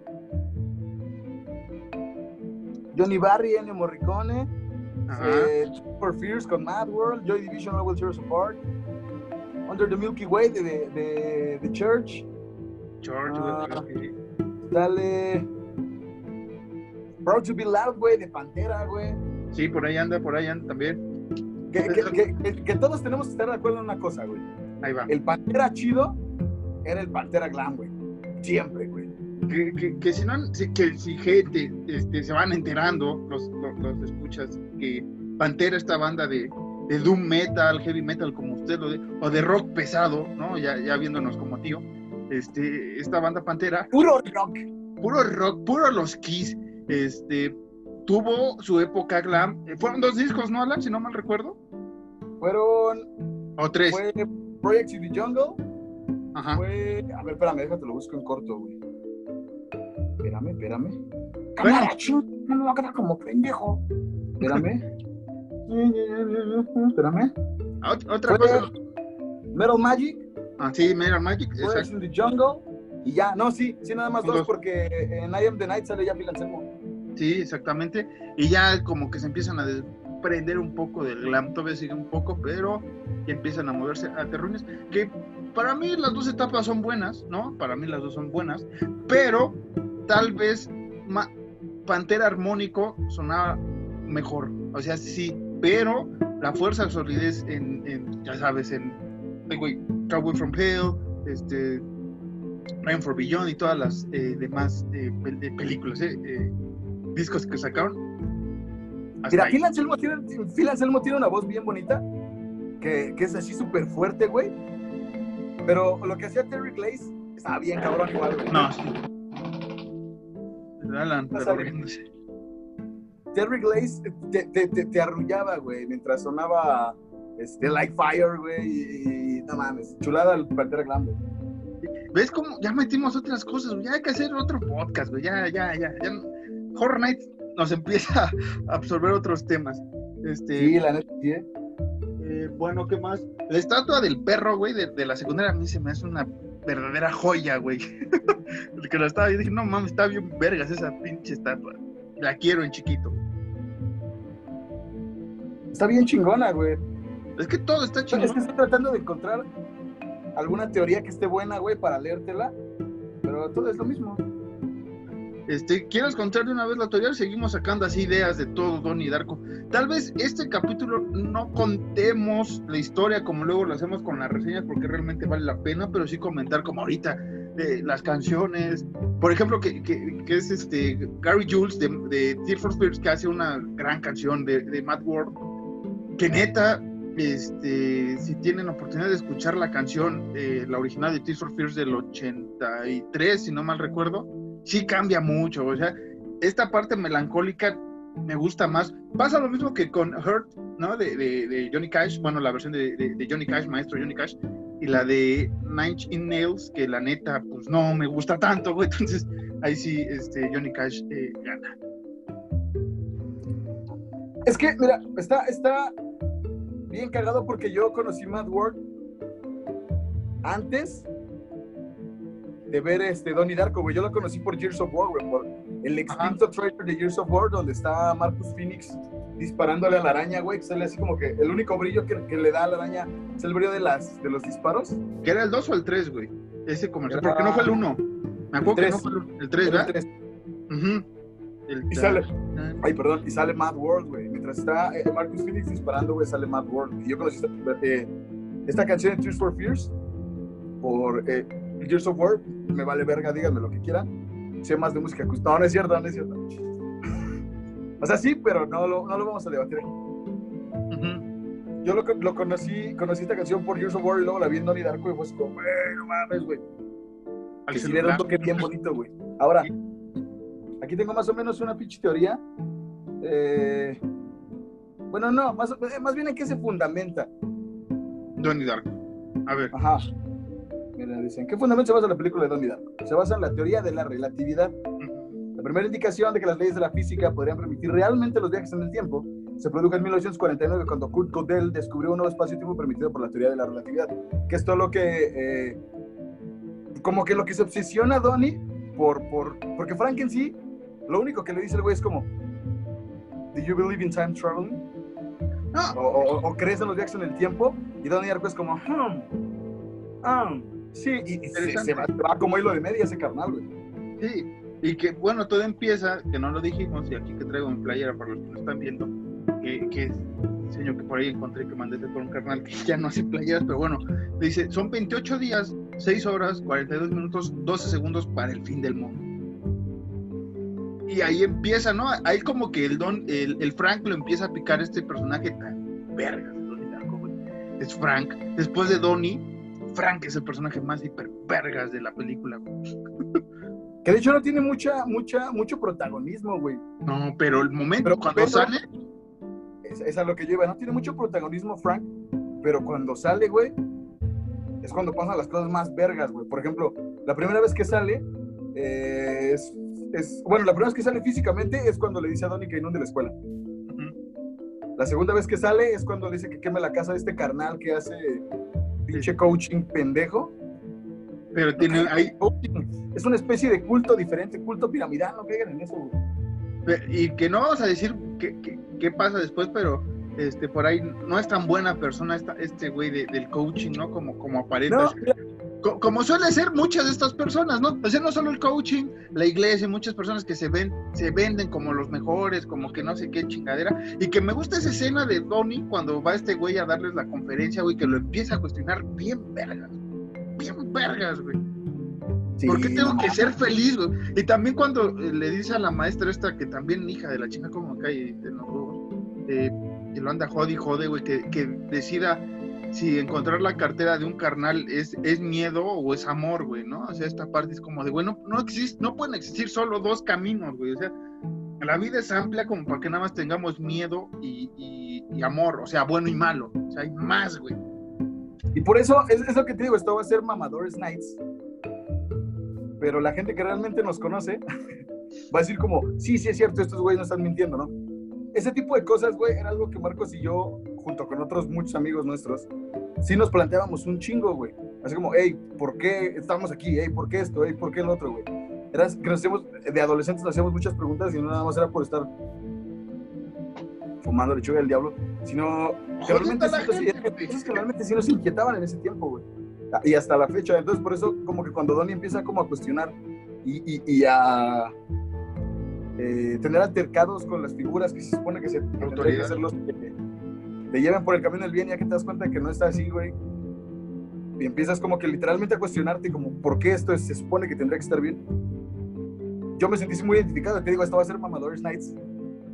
Johnny Barry, Ennio Morricone, eh, For Fears con Mad World, Joy Division, I Will Tear Us Apart, Under the Milky Way de, de, de The Church, George, Ah. que- dale Proud to Be Loud, güey, de Pantera, güey. Sí, por ahí anda, por ahí anda también. Que, que, que- que- que todos tenemos que estar de acuerdo en una cosa, güey. Ahí va. El Pantera chido era el Pantera Glam, güey. Siempre, güey. Que, que, que si no, que si gente este, se van enterando, los, los, los escuchas, que Pantera, esta banda de, de Doom Metal, Heavy Metal, como usted lo de, o de rock pesado, ¿no? Ya, ya viéndonos como tío, este, esta banda Pantera, Puro rock. puro rock, puro los Kiss, este, tuvo su época glam, eh, fueron dos discos, ¿no, Alan? Si no mal recuerdo, Fueron. o tres, Fue Project to the Jungle. ajá. Fue. A ver, espérame, déjate lo busco en corto, güey. Espérame, espérame. Cámara, ching, no me va a quedar como pendejo. Espérame. Espérame. Ot- Otra cosa. Metal Magic, Ah, sí, Metal Magic. Exacto. in the Jungle. Y ya, no, sí, sí, nada más dos, dos. porque en I Am the Night sale ya Phil Anselmo. Sí, exactamente. Y ya como que se empiezan a desprender un poco del glam, todavía sigue un poco, pero ya empiezan a moverse a terruños. Que para mí las dos etapas son buenas, ¿no? Para mí las dos son buenas, pero tal vez ma- Pantera Armónico sonaba mejor. O sea, sí, pero la fuerza, solidez en, en, ya sabes, en güey, Cowboy from Hell, este, Rain for Beyond y todas las eh, demás eh, pel- eh, películas, eh, eh, discos que sacaron. Mira. Phil Anselmo, tiene, Phil Anselmo tiene una voz bien bonita, que, que es así súper fuerte, güey. Pero lo que hacía Terry Glaze estaba bien cabrón igual, güey. No, sí. Alan. Terry Glaze te, te, te, te arrullaba, güey, mientras sonaba este, Like Fire, güey, y, y no mames, chulada el Pantera Glam, güey. ¿Ves cómo ya metimos otras cosas? güey? Ya hay que hacer otro podcast, güey. Ya, ya, ya. ya Horror Nights nos empieza a absorber otros temas. Este, Sí, la neta, sí, ¿eh? eh, bueno, ¿qué más? La estatua del perro, güey, de, de la secundaria a mí se me hace una verdadera joya, güey. El que la estaba, yo dije, no mames, está bien vergas esa pinche estatua. La quiero en chiquito. Está bien chingona, güey. Es que todo está Es chido. que estoy tratando de encontrar alguna teoría que esté buena, güey, para leértela, pero todo es lo mismo. Este, ¿Quieres contar de una vez la teoría? Seguimos sacando así ideas de todo Donnie Darko. Tal vez este capítulo no contemos la historia como luego lo hacemos con las reseñas porque realmente vale la pena, pero sí comentar como ahorita las canciones. Por ejemplo, que, que- que es este Gary Jules de, de Tears for Fears que hace una gran canción de, de Mad World. Que neta, este, si tienen oportunidad de escuchar la canción, eh, la original de Tears for Fears del 83, si no mal recuerdo, sí cambia mucho. O sea, esta parte melancólica me gusta más. Pasa lo mismo que con Hurt, ¿no? De, de- Johnny Cash, bueno, la versión de, de- Johnny Cash, maestro Johnny Cash, y la de Nine Inch Nails, que la neta, pues no me gusta tanto. Entonces, ahí sí, este, Johnny Cash eh, gana. Es que, mira, está, está bien cagado porque yo conocí Mad World antes de ver este Donnie Darko, güey. Yo lo conocí por Years of War, güey, por el extinto trailer de Years of War, donde está Marcus Phoenix disparándole a la araña, güey, que sale así como que el único brillo que, que le da a la araña es el brillo de, las, de los disparos. ¿Que era el 2 o el 3, güey? Ese comercial, Era- porque no fue el 1. Me acuerdo que tres. no fue el- el 3, Era el ¿verdad? tres. Ujú. El Y sale, ay, perdón, y sale Mad World, güey. Mientras está eh, Marcus Phoenix disparando, güey, sale Mad World. Y yo conocí esta, eh, esta canción de Tears for Fears por eh, Years of War. Me vale verga, díganme lo que quieran. Sé más de música acústica. No, no es cierto, no es cierto. O sea, sí, pero no lo, no lo vamos a debatir aquí. Ujú. Yo lo, lo conocí, conocí esta canción por Years of War y luego la vi en Donnie Darko y fue así como, güey, no mames, güey. Que sí le da un toque bien bonito, güey. Ahora, aquí tengo más o menos una pinche teoría. Eh, bueno, no, más, eh, más bien en qué se fundamenta. Donnie Darko. A ver. Ajá. Mira, dicen, ¿qué fundamento se basa la película de Donnie Darko? Se basa en la teoría de la relatividad. La primera indicación de que las leyes de la física podrían permitir realmente los viajes en el tiempo se produjo en 1949 cuando Kurt Gödel descubrió un nuevo espacio-tiempo permitido por la teoría de la relatividad, que es todo lo que, eh, como que lo que se obsesiona a Donnie por, por, porque Frank en sí, lo único que le dice el güey es como, ¿Do you believe in time traveling? No, O, o- o crees en los viajes en el tiempo? Y Donnie Darko es como, hmm, ah, sí, y, se, se va, se va como hilo de media ese carnal, güey. Sí, y que bueno, todo empieza, que no lo dijimos, y aquí que traigo mi playera para los que no están viendo, que, que es diseño que por ahí encontré que mandé por un carnal que ya no hace playeras, pero bueno, dice, son 28 días, 6 horas, 42 minutos, 12 segundos para el fin del mundo. Y ahí empieza, ¿no? Ahí como que el don, el, el Frank lo empieza a picar este personaje tan vergas. Es Frank. Después de Donnie, Frank es el personaje más hiper vergas de la película, güey. Que de hecho no tiene mucha, mucha, mucho protagonismo, güey. No, pero el momento Pero- cuando pero- sale, Es, es a lo que yo iba. No tiene mucho protagonismo Frank, pero cuando sale, güey, es cuando pasan las cosas más vergas, güey. Por ejemplo, la primera vez que sale eh, es es, bueno, la primera vez que sale físicamente es cuando le dice a Donnie que inunde la escuela. La segunda vez que sale es cuando le dice que queme la casa de este carnal que hace pinche coaching pendejo. Pero tiene ahí. Es una especie de culto diferente, culto piramidal, no caigan en eso, Y que no vamos a decir qué, pasa después, pero este por ahí no es tan buena persona esta, este güey del coaching, ¿no? Como, como aparenta como suele ser muchas de estas personas, ¿no? O sea, no solo el coaching, la iglesia, muchas personas que se ven, se venden como los mejores, como que no sé qué chingadera. Y que me gusta esa escena de Donnie cuando va este güey a darles la conferencia, güey, que lo empieza a cuestionar bien vergas. Bien vergas, güey. ¿Por qué tengo que ser feliz, güey? Y también cuando eh, le dice a la maestra esta, que también hija de la chica como acá y de los eh, que lo anda jode y jode, güey, que, que decida si encontrar la cartera de un carnal es, es miedo o es amor, güey, ¿no? O sea, esta parte es como de, bueno, no, existe, no pueden existir solo dos caminos, güey. O sea, la vida es amplia como para que nada más tengamos miedo y, amor, o sea, bueno y malo. O sea, hay más, güey. Y por eso, es, lo que te digo, esto va a ser Mamadores Nights. Pero la gente que realmente nos conoce va a decir como, sí, sí es cierto, estos güeyes no están mintiendo, ¿no? Ese tipo de cosas, güey, era algo que Marcos y yo junto con otros muchos amigos nuestros, sí nos planteábamos un chingo, güey. Así como, hey, ¿por qué estamos aquí? Hey, ¿por qué esto? Hey, ¿por qué el otro, güey? Era que nos hacíamos, de adolescentes nos hacíamos muchas preguntas y no nada más era por estar fumando lechuga del diablo, sino que realmente, sí, que realmente sí nos inquietaban en ese tiempo, güey. Y hasta la fecha. Entonces, por eso, como que cuando Donnie empieza como a cuestionar y, y, y a eh, tener altercados con las figuras que se supone que se que ser los te llevan por el camino del bien ya que te das cuenta que no está así, güey. Y empiezas como que literalmente a cuestionarte como, ¿por qué esto se supone que tendría que estar bien? Yo me sentí muy identificado, te digo, esto va a ser Mamadores Nights,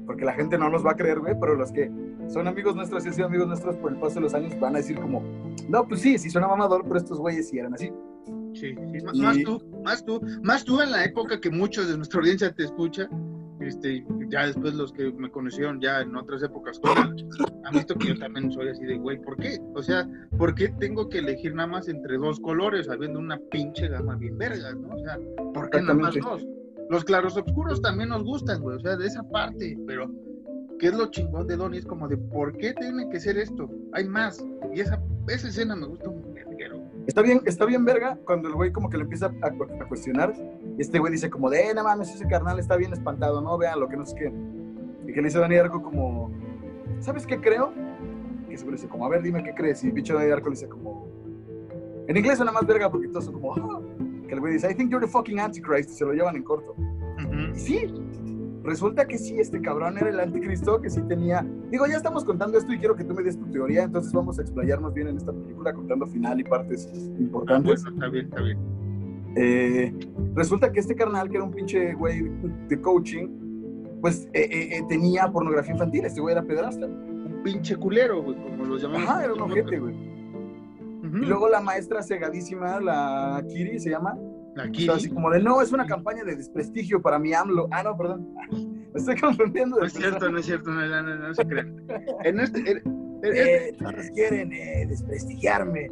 porque la gente no nos va a creer, güey, pero los que son amigos nuestros y han sido amigos nuestros por el paso de los años van a decir como, no, pues sí, sí suena mamador, pero estos güeyes sí eran así. Sí, sí. Más tú, más tú, más tú en la época que muchos de nuestra audiencia te escucha, este, ya después los que me conocieron ya en otras épocas, han visto que yo también soy así de, güey, ¿por qué? O sea, ¿por qué tengo que elegir nada más entre dos colores, habiendo una pinche gama bien verga, ¿no? O sea, ¿por qué nada más dos? Los claros oscuros también nos gustan, güey, o sea, de esa parte, pero ¿qué es lo chingón de Donnie? Es como de, ¿por qué tiene que ser esto? Hay más. Y esa, esa escena me gusta un. Está bien, está bien verga cuando el güey como que le empieza a, cuestionar. Este güey dice como de, eh, no mames, ese carnal está bien espantado, no vean lo que no sé qué. Y que le dice Dani Arco como, ¿sabes qué creo? Que seguro dice como, a ver, dime qué crees. Y bicho Dani Arco le dice como, en inglés suena más verga porque todos son como, ah". que el güey dice, I think you're the fucking Antichrist. Y se lo llevan en corto. Y sí, resulta que sí, este cabrón era el anticristo, que sí tenía... Digo, ya estamos contando esto y quiero que tú me des tu teoría, entonces vamos a explayarnos bien en esta película contando final y partes importantes. Ah, está bien, está bien. Eh, resulta que este carnal, que era un pinche güey de coaching, pues eh, eh, tenía pornografía infantil, este güey era pedrasta. Un pinche culero, güey, como lo llamamos. Ajá, era un ojete, güey. Y luego la maestra cegadísima, la Kiri se llama, Aquí. así como de, no, es una campaña de desprestigio para mi AMLO. Ah, no, perdón. Me estoy confundiendo. No es cierto, no es cierto, no, no, no, no se crean. En este, eh, quieren eh, desprestigiarme.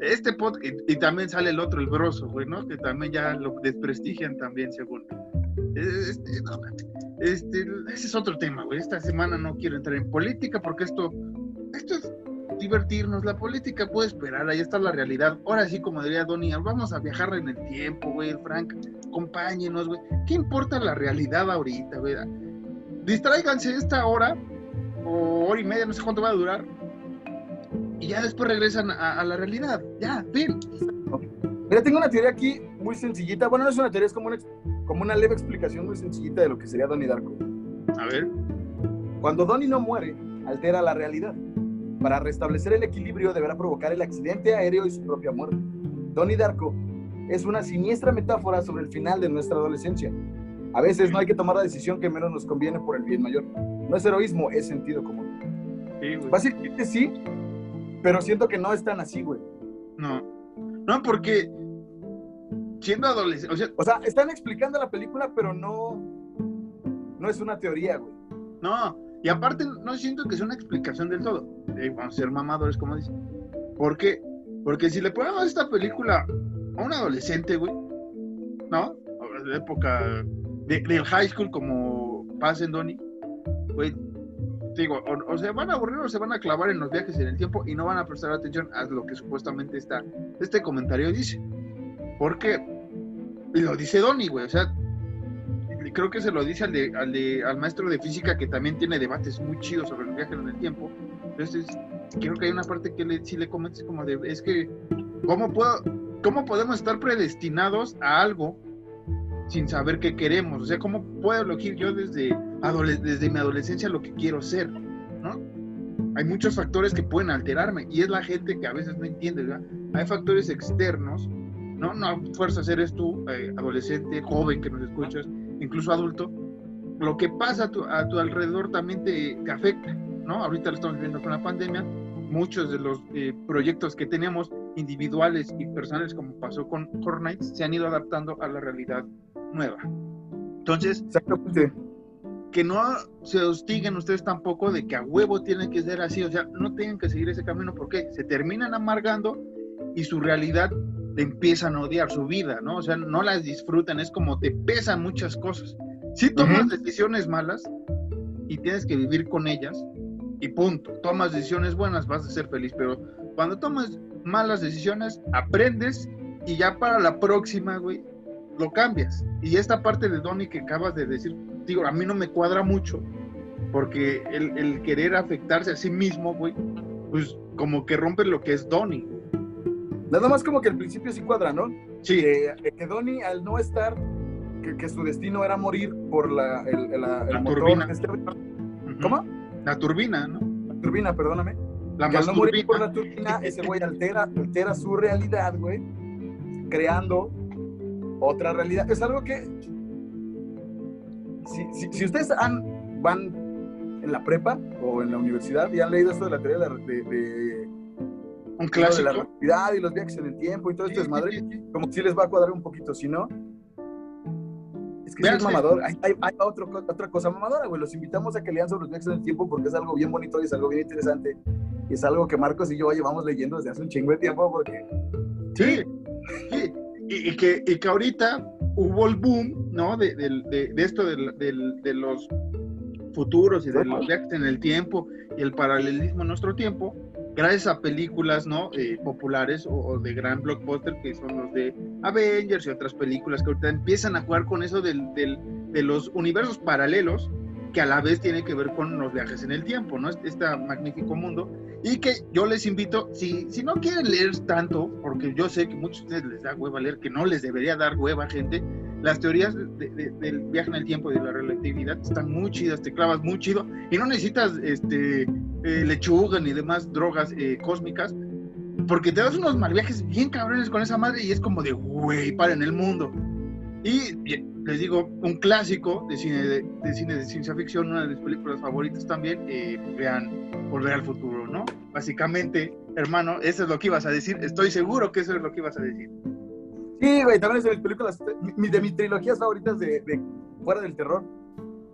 Este podcast, y, también sale el otro, el broso, güey, ¿no? Que también ya lo desprestigian también, según. Este, no, este, ese es otro tema, güey. Esta semana no quiero entrar en política porque esto, esto es divertirnos. La política puede esperar, ahí está la realidad. Ahora sí, como diría Donnie, vamos a viajar en el tiempo, güey, Frank, acompáñenos, güey. ¿Qué importa la realidad ahorita, güey? Distráiganse esta hora o hora y media, no sé cuánto va a durar. Y ya después regresan a, la realidad. Ya, fin. Mira, tengo una teoría aquí muy sencillita. Bueno, no es una teoría, es como una, como una leve explicación muy sencillita de lo que sería Donnie Darko. A ver. Cuando Donnie no muere, altera la realidad. Para restablecer el equilibrio deberá provocar el accidente aéreo y su propia muerte. Donnie Darko es una siniestra metáfora sobre el final de nuestra adolescencia. A veces no hay que tomar la decisión que menos nos conviene por el bien mayor. No es heroísmo, es sentido común. Sí, Básicamente sí, pero siento que no es tan así, güey. No. No, porque siendo adolescente, o sea, o sea, están explicando la película, pero no no es una teoría, güey. No, y aparte, no siento que sea una explicación del todo. Vamos a ser mamadores, como dicen. ¿Por? Porque si le ponemos esta película a un adolescente, güey, ¿no? De época de, del high school como pasa en Donnie, güey, digo, o, se van a aburrir o se van a clavar en los viajes en el tiempo y no van a prestar atención a lo que supuestamente está, este comentario dice. Porque, lo dice Donnie, güey, o sea, creo que se lo dice al, de, al, maestro de física que también tiene debates muy chidos sobre los viajes en el tiempo. Entonces, creo que hay una parte que le, sí le comentas como de, es que, ¿cómo, puedo, ¿cómo podemos estar predestinados a algo sin saber qué queremos? O sea, ¿cómo puedo elegir yo desde, desde mi adolescencia lo que quiero ser? ¿no? Hay muchos factores que pueden alterarme y es la gente que a veces no entiende. Hay factores externos, ¿no? No fuerzas eres tú, eh, adolescente, joven que nos escuchas, incluso adulto, lo que pasa a tu alrededor también te, afecta, ¿no? Ahorita lo estamos viendo con la pandemia, muchos de los eh, proyectos que tenemos individuales y personales, como pasó con Horror se han ido adaptando a la realidad nueva. Entonces, que no se hostiguen ustedes tampoco de que a huevo tienen que ser así, o sea, no tienen que seguir ese camino porque se terminan amargando y su realidad te empiezan a odiar su vida, ¿no? O sea, no las disfrutan, es como te pesan muchas cosas. Si tomas decisiones malas y tienes que vivir con ellas, y punto. Tomas decisiones buenas, vas a ser feliz, pero cuando tomas malas decisiones, aprendes y ya para la próxima, güey, lo cambias. Y esta parte de Donnie que acabas de decir, digo, a mí no me cuadra mucho, porque el, querer afectarse a sí mismo, güey, pues como que rompe lo que es Donnie. Nada más como que al principio sí cuadra, ¿no? Sí. que Donnie, al no estar, que, su destino era morir por la, el, la turbina. Este ¿Cómo? La turbina, ¿no? La turbina, perdóname. La que al no morir por la turbina, ese güey altera, altera su realidad, güey, creando otra realidad. Es algo que, si, si, ustedes han, van en la prepa o en la universidad y han leído esto de la teoría de, de, un clásico. de la realidad y los viajes en el tiempo y todo esto es madre, como si les va a cuadrar un poquito, si no, es que es mamador. Hay, hay, hay otro, otra cosa mamadora, güey. Los invitamos a que lean sobre los viajes en el tiempo porque es algo bien bonito y es algo bien interesante. Y es algo que Marcos y yo llevamos leyendo desde hace un chingo de tiempo porque... Sí, sí. Y, que, y que ahorita hubo el boom, ¿no? De, de, de esto de, de, los futuros y de los viajes en el tiempo y el paralelismo en nuestro tiempo, gracias a películas no eh, populares o, de gran blockbuster que son los de Avengers y otras películas que ahorita empiezan a jugar con eso del, del, de los universos paralelos que a la vez tiene que ver con los viajes en el tiempo, ¿no? Este magnífico mundo. Y que yo les invito, si, si no quieren leer tanto, porque yo sé que muchos de ustedes les da hueva leer, que no les debería dar hueva, gente, las teorías del viaje en el tiempo y de la relatividad están muy chidas, te clavas muy chido y no necesitas este, eh, lechuga ni demás drogas eh, cósmicas, porque te das unos mal viajes bien cabrones con esa madre y es como de, güey, para en el mundo. Y les digo, un clásico de cine de, cine de ciencia ficción, una de mis películas favoritas también, eh, vean Volver al Futuro, ¿no? Básicamente, hermano, eso es lo que ibas a decir, estoy seguro que eso es lo que ibas a decir. Sí, güey, también es de mis películas, de mis trilogías favoritas de, fuera del terror.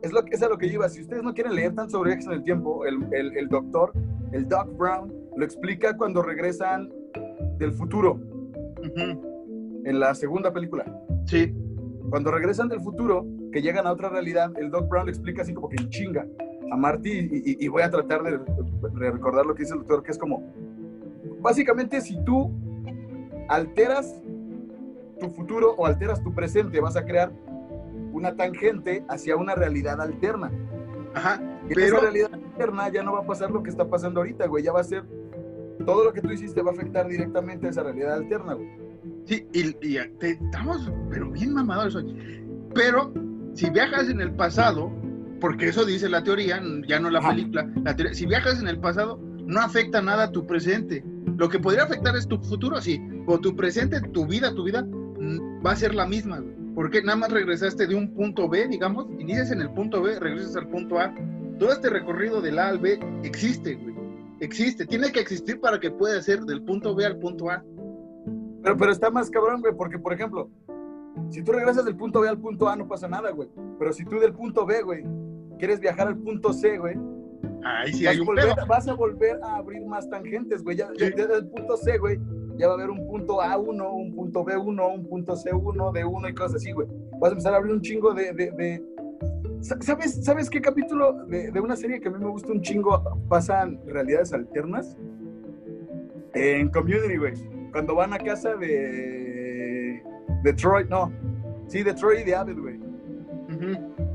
Es, lo, es a lo que iba. Si ustedes no quieren leer tanto sobre viajes en el tiempo, el, el, el doctor, el Doc Brown, lo explica cuando regresan del futuro. En la segunda película. Sí. Cuando regresan del futuro, que llegan a otra realidad, el Doc Brown le explica así como que chinga a Marty y, voy a tratar de, de, recordar lo que dice el doctor, que es como, básicamente si tú alteras tu futuro o alteras tu presente, vas a crear una tangente hacia una realidad alterna. Ajá. pero... esa realidad alterna ya no va a pasar lo que está pasando ahorita, güey. Ya va a ser. Todo lo que tú hiciste va a afectar directamente a esa realidad alterna, güey. Sí, y, estamos, pero bien mamados hoy. Pero si viajas en el pasado, porque eso dice la teoría, ya no la película, la teoría, si viajas en el pasado, no afecta nada a tu presente. Lo que podría afectar es tu futuro, sí, o tu presente, tu vida, tu vida va a ser la misma, Porque nada más regresaste de un punto B, digamos, inicias en el punto B, regresas al punto A. Todo este recorrido del A al B existe, güey. Existe, tiene que existir para que pueda ser del punto B al punto A. Pero, pero está más cabrón, güey, porque, por ejemplo, si tú regresas del punto B al punto A, no pasa nada, güey. Pero si tú del punto B, güey, quieres viajar al punto C, güey, Ahí sí vas, hay un volver, vas a volver a abrir más tangentes, güey. Ya, desde el punto C, güey, ya va a haber un punto A1, un punto B1, un punto C1, D1 y cosas así, güey. Vas a empezar a abrir un chingo de... de, de... ¿Sabes, ¿Sabes qué capítulo de, de, una serie que a mí me gusta un chingo pasan realidades alternas? En Community, güey. Cuando van a casa de... Detroit, no. Sí, Detroit y de Abed, güey.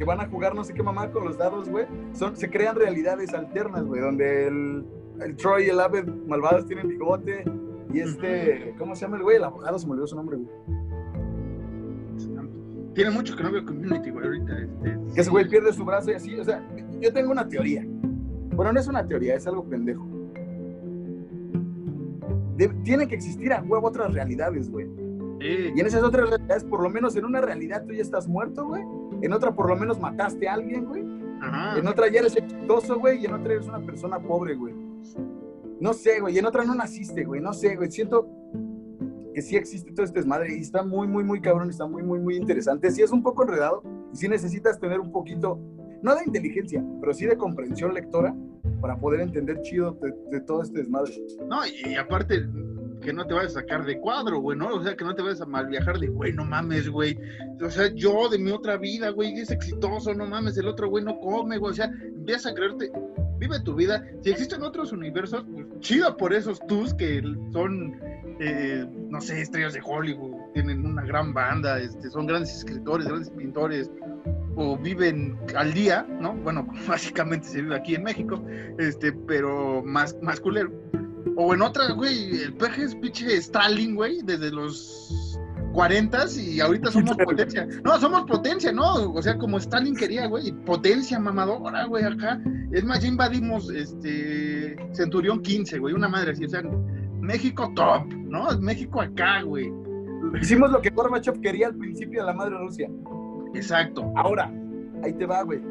Que van a jugar no sé qué mamá con los dados, güey. Son, se crean realidades alternas, güey, donde el, el Troy y el Abed malvados tienen bigote y este, ¿cómo se llama el güey? El abogado se me olvidó su nombre, güey. Tiene mucho que no veo Community, güey, ahorita. Este, que ese güey pierde su brazo y así, o sea, yo tengo una teoría. Bueno, no es una teoría, es algo pendejo. tienen que existir a huevo otras realidades, güey. Y en esas otras realidades, por lo menos en una realidad tú ya estás muerto, güey. En otra, por lo menos mataste a alguien, güey. En otra ya eres exitoso, güey. Y en otra eres una persona pobre, güey. No sé, güey. Y en otra no naciste, güey. No sé, güey. Siento que sí existe todo este desmadre y está muy, muy, muy cabrón. Está muy, muy, muy interesante. Sí es un poco enredado y sí necesitas tener un poquito, no de inteligencia, pero sí de comprensión lectora para poder entender chido de, de todo este desmadre. No, y aparte, que no te vayas a sacar de cuadro, güey, ¿no? O sea, que no te vayas a mal viajar de, güey, no mames, güey. O sea, yo de mi otra vida, güey, es exitoso, no mames, el otro güey no come, güey. O sea, empiezas a creerte, vive tu vida. Si existen otros universos, pues chido por esos tus que son, eh, no sé, estrellas de Hollywood, tienen una gran banda, este, son grandes escritores, grandes pintores, o viven al día, ¿no? Bueno, básicamente se vive aquí en México, este, pero más, más culero o en otra, güey, el peje es pinche Stalin, güey, desde los 40 y ahorita somos potencia. No, somos potencia, ¿no? O sea, como Stalin quería, güey, potencia mamadora, güey, acá. Es más, ya invadimos este Centurión 15, güey, una madre así, o sea, México top, ¿no? México acá, güey. Hicimos lo que Gorbachev quería al principio de la madre Rusia. Exacto. Ahora, ahí te va, güey.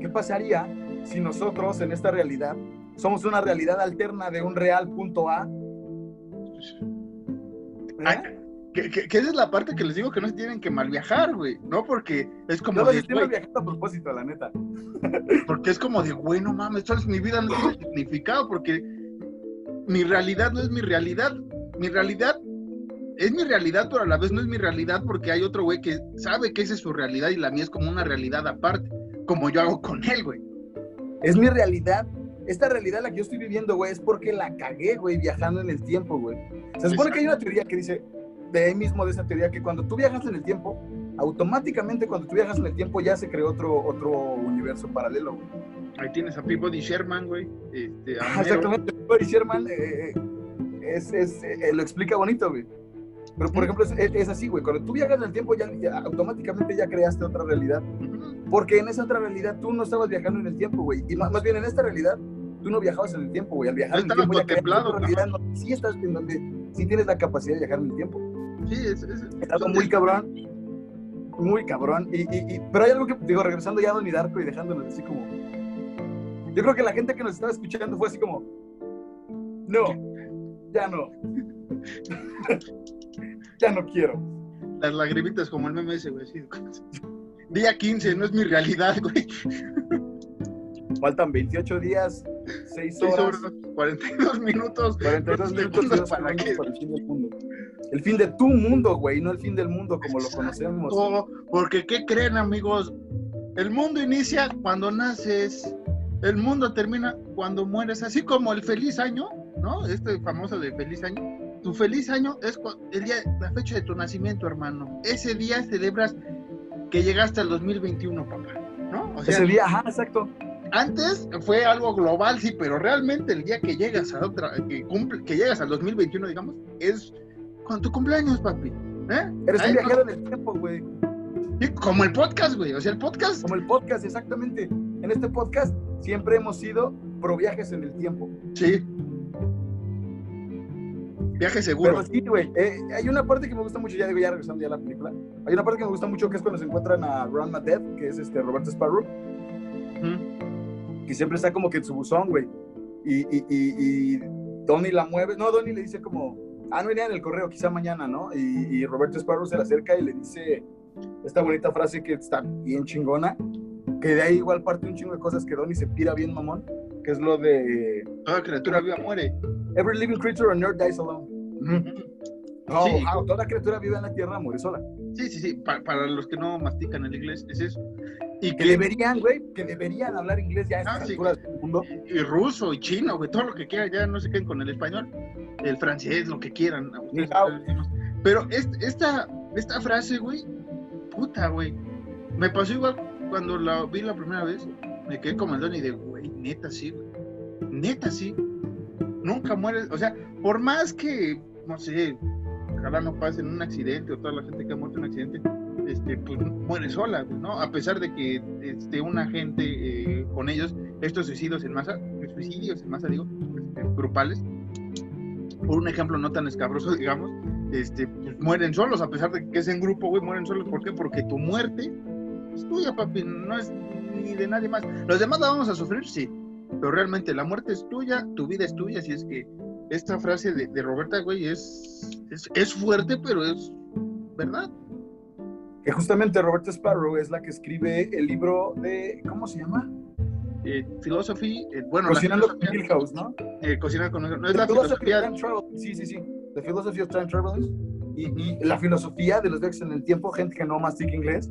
¿Qué pasaría si nosotros en esta realidad somos una realidad alterna de un real punto A. que, esa es la parte que les digo que no se tienen que mal viajar, güey, ¿no? Porque es como. No, de, estoy mal viajando a propósito, la neta. Porque es como de, güey, no mames, ¿sabes? mi vida no tiene significado porque mi realidad no es mi realidad. Mi realidad es mi realidad, pero a la vez no es mi realidad porque hay otro güey que sabe que esa es su realidad y la mía es como una realidad aparte, como yo hago con él, güey. Es mi realidad, esta realidad la que yo estoy viviendo, güey, es porque la cagué, güey, viajando en el tiempo, güey. Se supone que hay una teoría que dice, de ahí mismo de esa teoría, que cuando tú viajas en el tiempo, automáticamente cuando tú viajas en el tiempo ya se creó otro, otro universo paralelo, güey. Ahí tienes a Peabody Sherman, güey. Este, Exactamente, Peabody Sherman eh, es, es, eh, lo explica bonito, güey. Pero, por ejemplo, es, así, güey. Cuando tú viajas en el tiempo, ya, automáticamente ya creaste otra realidad. Porque en esa otra realidad tú no estabas viajando en el tiempo, güey. Y más, bien en esta realidad, tú no viajabas en el tiempo, güey. Al viajar en el tiempo, ya ¿no? sí estás en donde sí tienes la capacidad de viajar en el tiempo. Sí, es, es, muy cabrón. Muy cabrón. Y, y, pero hay algo que, digo, regresando ya a Don Darko y dejándonos así como. Yo creo que la gente que nos estaba escuchando fue así como. No, ya no. ya no quiero. Las lagrimitas como el meme ese, güey. Día 15, no es mi realidad, güey. Faltan 28 días, 6 horas, 42 minutos. 42 minutos para, el fin del mundo. El fin de tu mundo, güey, no el fin del mundo como lo conocemos. Porque, ¿qué creen, amigos? El mundo inicia cuando naces. El mundo termina cuando mueres. Así como el feliz año, ¿no? Este famoso de feliz año tu feliz año es el día, la fecha de tu nacimiento, hermano. Ese día celebras que llegaste al 2021, papá, ¿no? Ese día, ajá, exacto. Antes fue algo global, sí, pero realmente el día que llegas a otra, que, cumple, que llegas al 2021, digamos, es con tu cumpleaños, papi. ¿eh? Eres un viajero en el tiempo, güey. como el podcast, güey. O sea, el podcast. Como el podcast, exactamente. En este podcast siempre hemos sido pro viajes en el tiempo. Sí. Viaje seguro. Pero sí, güey. Eh, hay una parte que me gusta mucho, ya digo, ya regresando ya a la película. Hay una parte que me gusta mucho que es cuando se encuentran a Ron Madet, que es este Roberto Sparrow. Que siempre está como que en su buzón, güey. Y, y, y, Donnie la mueve. No, Donnie le dice como, ah, no venía en el correo, quizá mañana, ¿no? Y, Roberto Sparrow se le acerca y le dice esta bonita frase que está bien chingona. Que de ahí igual parte un chingo de cosas que Donnie se pira bien mamón. Que es lo de. Toda criatura viva muere. Every living creature on earth dies alone. No, Sí. ah, toda criatura vive en la tierra muere sola. Sí, sí, sí, pa- para los que no mastican el inglés, es eso. Y Que que deberían, güey, que deberían hablar inglés ya a estas Ah, sí. del mundo. y ruso y chino, güey, todo lo que quieran, ya no se queden con el español, el francés, lo que quieran. ustedes. Pero est- esta, esta frase, güey, puta, güey, me pasó igual cuando la vi la primera vez, me quedé como el don y de, güey, neta sí, güey, neta sí, nunca mueres, o sea, por más que, no sé, ojalá no pase en un accidente o toda la gente que ha muerto en un accidente, este, pues muere sola, ¿no? A pesar de que esté una gente eh, con ellos, estos suicidios en masa, suicidios en masa, digo, este, grupales, por un ejemplo no tan escabroso, digamos, este, pues mueren solos, a pesar de que es en grupo, güey, mueren solos, ¿por qué? Porque tu muerte es tuya, papi, no es ni de nadie más. Los demás la vamos a sufrir, sí, pero realmente la muerte es tuya, tu vida es tuya, así es que esta frase de, de Roberta, güey, es, es, es fuerte, pero es verdad. Que justamente Roberta Sparrow es la que escribe el libro de, ¿cómo se llama? Eh, philosophy, eh, bueno, la Cocinando con filosofía- Hill House, ¿no? eh, cocinar con no es The la Philosophy of filosofía Time Travel. Sí, sí, sí. The Philosophy of Time Travelers. Y, y la filosofía de los viajes en el tiempo, gente que no mastica inglés.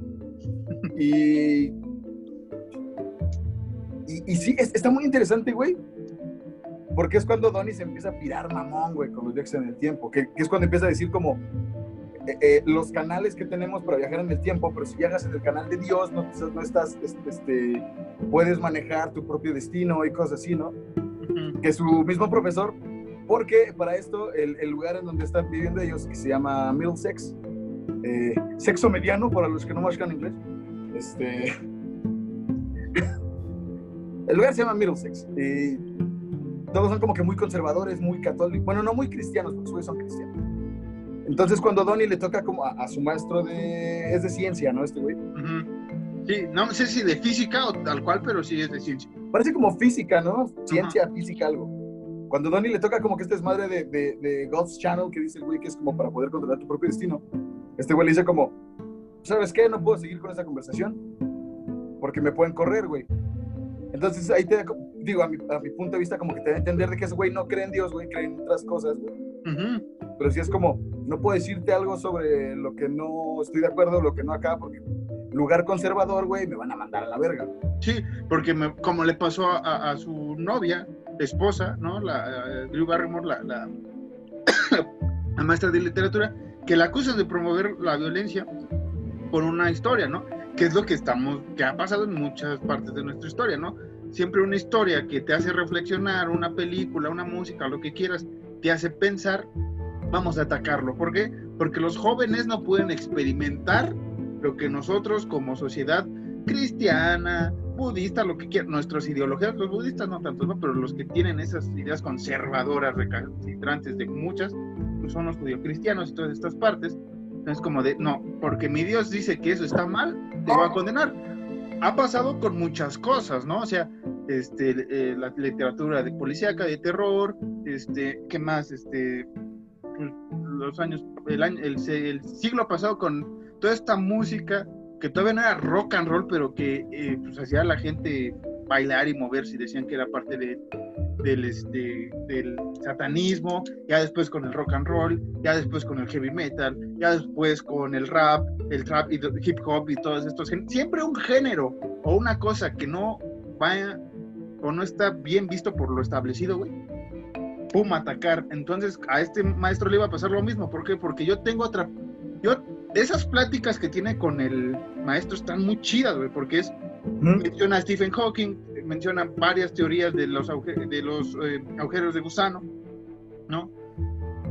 Y. Y, y sí, es- está muy interesante, güey. Porque es cuando Donnie se empieza a pirar mamón, güey, con los viajes en el tiempo. Que, que es cuando empieza a decir como. Eh, eh, los canales que tenemos para viajar en el tiempo, pero si viajas en el canal de Dios, no, no estás, este, este, puedes manejar tu propio destino y cosas así, ¿no? Ujú. que su mismo profesor, porque para esto el, el lugar en donde están viviendo ellos, que se llama Middlesex, eh, sexo mediano para los que no manejan inglés, este, el lugar se llama Middlesex, y todos son como que muy conservadores, muy católicos, bueno, no muy cristianos, porque son cristianos. Entonces cuando Donnie le toca como a, a su maestro de, es de ciencia, ¿no? Este güey. Ujú. Sí, no sé si de física o tal cual, pero sí es de ciencia. Parece como física, ¿no? Ciencia, física, algo. Cuando Donnie le toca como que este desmadre de, de, de God's Channel, que dice el güey que es como para poder controlar tu propio destino, este güey le dice como, ¿sabes qué? No puedo seguir con esa conversación porque me pueden correr, güey. Entonces ahí te digo, a mi, a mi punto de vista, como que te da a entender de que ese güey no cree en Dios, güey, cree en otras cosas, güey. Ujú. Pero sí es como, no puedo decirte algo sobre lo que no estoy de acuerdo, lo que no acá, porque lugar conservador, güey, me van a mandar a la verga. Sí, porque me- como le pasó a, a- a su novia, esposa, ¿no? La eh, Drew Barrymore, la, la, la maestra de literatura, que la acusan de promover la violencia por una historia, ¿no? Que es lo que estamos, que ha pasado en muchas partes de nuestra historia, ¿no? Siempre una historia que te hace reflexionar, una película, una música, lo que quieras, te hace pensar, vamos a atacarlo. ¿Por qué? Porque los jóvenes no pueden experimentar lo que nosotros como sociedad cristiana, budista, lo que quieran, nuestras ideologías, los budistas no tanto, ¿no? pero los que tienen esas ideas conservadoras, recalcitrantes de muchas, pues son los judio-cristianos y todas estas partes. Es como de, no, porque mi Dios dice que eso está mal, te va a condenar. Ha pasado con muchas cosas, ¿no? O sea, este, eh, la literatura de policíaca, de terror, este, ¿qué más? Este, pues, los años, el, año, el, siglo pasado con toda esta música que todavía no era rock and roll, pero que eh, pues hacía a la gente bailar y moverse y decían que era parte de, del, este, del satanismo, ya después con el rock and roll, ya después con el heavy metal, ya después con el rap, el trap y hip hop y todos estos siempre un género o una cosa que no vaya o no está bien visto por lo establecido, güey. Pum, atacar. Entonces a este maestro le iba a pasar lo mismo. ¿Por qué? Porque yo tengo otra. Yo, esas pláticas que tiene con el maestro están muy chidas, güey, porque es menciona a Stephen Hawking, menciona varias teorías de los, de los eh, agujeros de gusano, ¿no?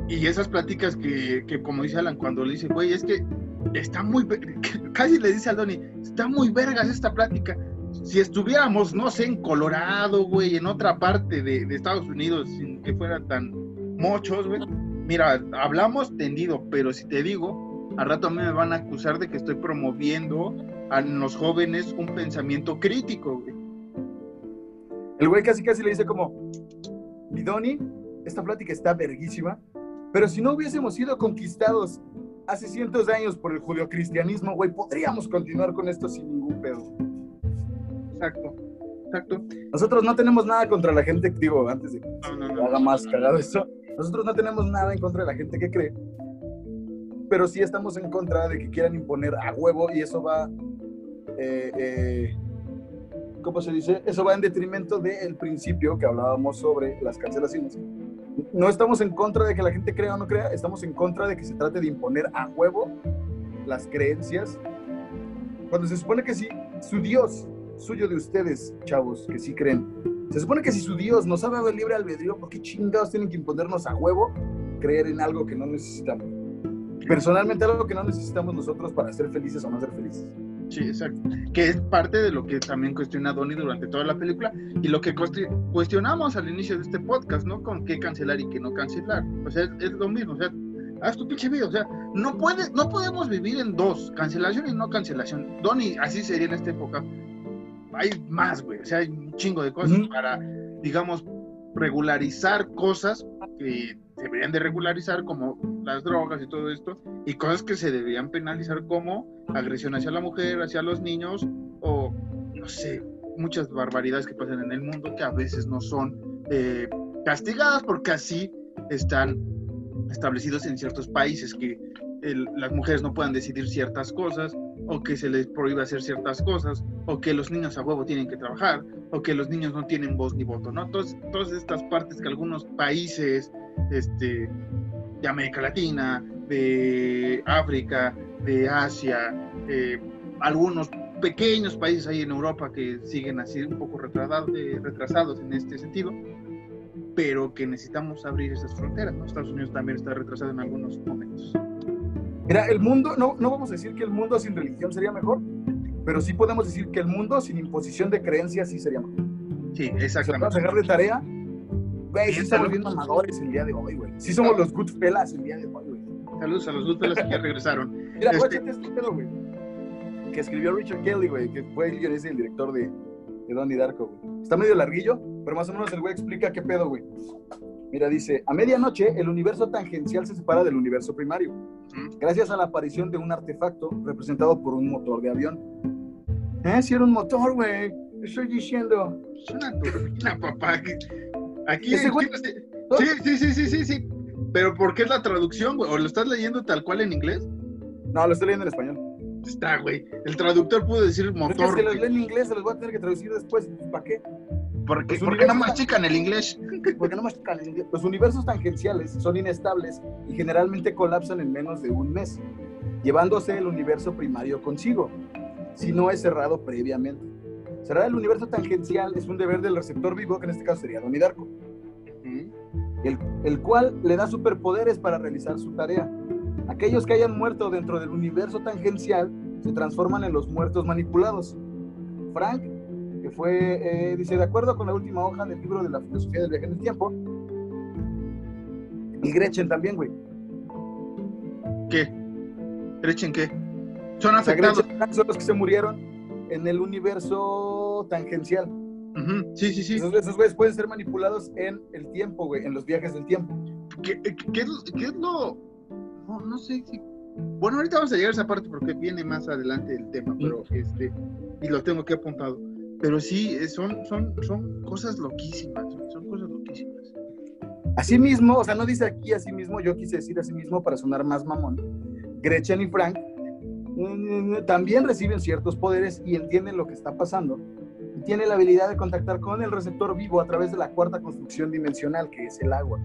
Y esas pláticas que, que, como dice Alan, cuando le dice, güey, es que está muy, casi le dice a Donnie, está muy vergas esta plática. Si estuviéramos, no sé, en Colorado, güey, en otra parte de, Estados Unidos, sin que fueran tan mochos, güey, mira, hablamos tendido, pero si te digo, al rato a mí me van a acusar de que estoy promoviendo a los jóvenes un pensamiento crítico, güey. El güey casi casi le dice como, mi Donnie, esta plática está verguísima, pero si no hubiésemos sido conquistados hace cientos de años por el judeocristianismo, güey, podríamos continuar con esto sin ningún pedo. Exacto, exacto. Nosotros no tenemos nada contra la gente, digo, antes de que No, no, no. haga más cagado eso, nosotros no tenemos nada en contra de la gente que cree pero sí estamos en contra de que quieran imponer a huevo y eso va, eh, eh, ¿cómo se dice? Eso va en detrimento del principio que hablábamos sobre las cancelaciones. No estamos en contra de que la gente crea o no crea, estamos en contra de que se trate de imponer a huevo las creencias. Cuando se supone que sí, su Dios, suyo de ustedes, chavos, que sí creen, se supone que si su Dios nos ha dado el libre albedrío, ¿por qué chingados tienen que imponernos a huevo creer en algo que no necesitamos? Personalmente, algo que no necesitamos nosotros para ser felices o no ser felices. Sí, exacto. Que es parte de lo que también cuestiona Donnie durante toda la película y lo que cuestionamos al inicio de este podcast, ¿no? Con qué cancelar y qué no cancelar. O sea, es, lo mismo, o sea, haz tu pinche vida, o sea, no, puede, no podemos vivir en dos, cancelación y no cancelación. Donnie, así sería en esta época. Hay más, güey, o sea, hay un chingo de cosas para, digamos, regularizar cosas que deberían de regularizar como las drogas y todo esto, y cosas que se deberían penalizar como agresión hacia la mujer, hacia los niños, o no sé, muchas barbaridades que pasan en el mundo que a veces no son eh, castigadas porque así están establecidos en ciertos países, que las mujeres no puedan decidir ciertas cosas, o que se les prohíbe hacer ciertas cosas, o que los niños a huevo tienen que trabajar, o que los niños no tienen voz ni voto, ¿no? Entonces, todas estas partes que algunos países este, de América Latina, de África, de Asia, eh, algunos pequeños países ahí en Europa que siguen así un poco retrasados, eh, retrasados en este sentido, pero que necesitamos abrir esas fronteras. Estados Unidos también está retrasado en algunos momentos. Mira, el mundo, no, no vamos a decir que el mundo sin religión sería mejor, pero sí podemos decir que el mundo sin imposición de creencias sí sería mejor. Sí, exactamente. Vamos a dejar de tarea Güey, sí somos bien mamadores el día de hoy, güey. Sí somos los Goodfellas el día de hoy, güey. Saludos a los Goodfellas que ya regresaron. Mira, este... este pedo, güey. Que escribió Richard Kelly, güey, que fue el guionista y el director de, de Donnie Darko, güey. Está medio larguillo, pero más o menos el güey explica qué pedo, güey. Mira, dice, a medianoche el universo tangencial se separa del universo primario, gracias a la aparición de un artefacto representado por un motor de avión. ¿Eh? Si era un motor, güey. Estoy diciendo. Es una turbina, papá. Aquí sí, sí, sí, sí, sí, sí. Pero ¿por qué es la traducción, güey? ¿O lo estás leyendo tal cual en inglés? No, lo estoy leyendo en español. Está, güey. El traductor pudo decir motor. Es que los leen en inglés, se los voy a tener que traducir después. ¿Para qué? Porque, ¿Por qué no mastican el inglés? Porque no mastican el inglés. Los universos tangenciales son inestables y generalmente colapsan en menos de un mes, llevándose el universo primario consigo, si no es cerrado previamente. Cerrar el universo tangencial es un deber del receptor vivo, que en este caso sería Darko, el, el cual le da superpoderes para realizar su tarea. Aquellos que hayan muerto dentro del universo tangencial se transforman en los muertos manipulados. Frank, que fue, eh, dice, de acuerdo con la última hoja del libro de la filosofía del viaje en el tiempo, y Gretchen también, güey. ¿Qué? ¿Gretchen qué? Son afectados. son los que se murieron en el universo tangencial. Sí, sí, sí. Esos, güeyes pueden ser manipulados en el tiempo, güey, en los viajes del tiempo. ¿Qué, qué, es lo...? No, no sé si... Bueno, ahorita vamos a llegar a esa parte porque viene más adelante el tema, pero este... Y lo tengo que apuntado. Pero sí, eh, son, son, son cosas loquísimas, son cosas loquísimas. Asimismo, o sea, no dice aquí asimismo, yo quise decir asimismo para sonar más mamón. Gretchen y Frank Mm, también reciben ciertos poderes y entienden lo que está pasando. Y tiene la habilidad de contactar con el receptor vivo a través de la cuarta construcción dimensional, que es el agua.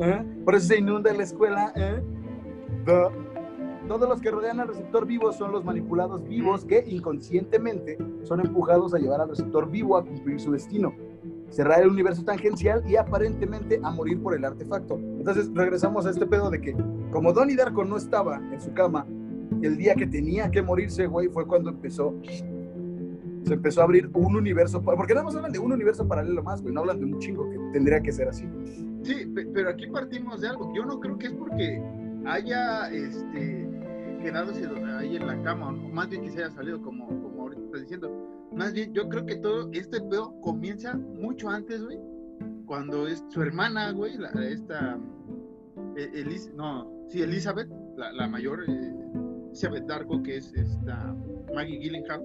¿Eh? Por eso se inunda la escuela. ¿eh? Todos los que rodean al receptor vivo son los manipulados vivos que inconscientemente son empujados a llevar al receptor vivo a cumplir su destino cerrar el universo tangencial y aparentemente a morir por el artefacto. Entonces regresamos a este pedo de que como Donnie Darko no estaba en su cama el día que tenía que morirse, güey, fue cuando empezó. Se empezó a abrir un universo. Porque nada más hablan de un universo paralelo más, güey. No hablan de un chingo que tendría que ser así. Sí, pero aquí partimos de algo. Yo no creo que es porque haya este, quedado ahí en la cama, o más bien que se haya salido, como, como ahorita estás diciendo. Más bien, yo creo que todo este pedo comienza mucho antes, güey. Cuando es su hermana, güey, la, esta. E, Elis, no, sí, Elizabeth, la, la mayor. Eh, Elizabeth Darko, que es esta Maggie Gillingham,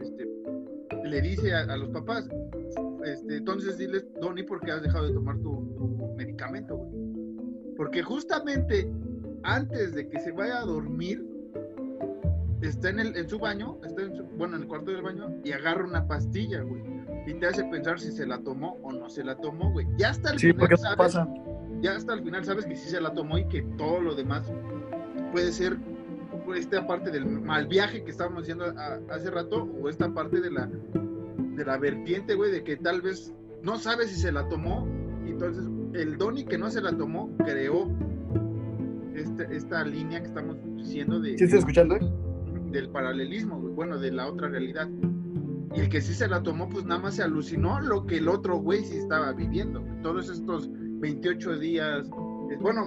este, le dice a, los papás, este, entonces diles, Donnie, ¿por qué has dejado de tomar tu, medicamento, Porque justamente antes de que se vaya a dormir, está en, el, en su baño, está en su, bueno, en el cuarto del baño, y agarra una pastilla, güey. Y te hace pensar si se la tomó o no se la tomó, güey. Ya hasta el sí, final porque sabes, pasa. ya hasta el final sabes que sí se la tomó y que todo lo demás puede ser esta parte del mal viaje que estábamos diciendo a- hace rato, o esta parte de la, de la vertiente, güey, de que tal vez no sabe si se la tomó, entonces el Donnie que no se la tomó creó este- esta línea que estamos diciendo de, ¿Sí estoy escuchando? eh? del paralelismo, bueno, de la otra realidad. Y el que sí se la tomó, pues nada más se alucinó lo que el otro güey sí estaba viviendo. Todos estos 28 días, eh, bueno,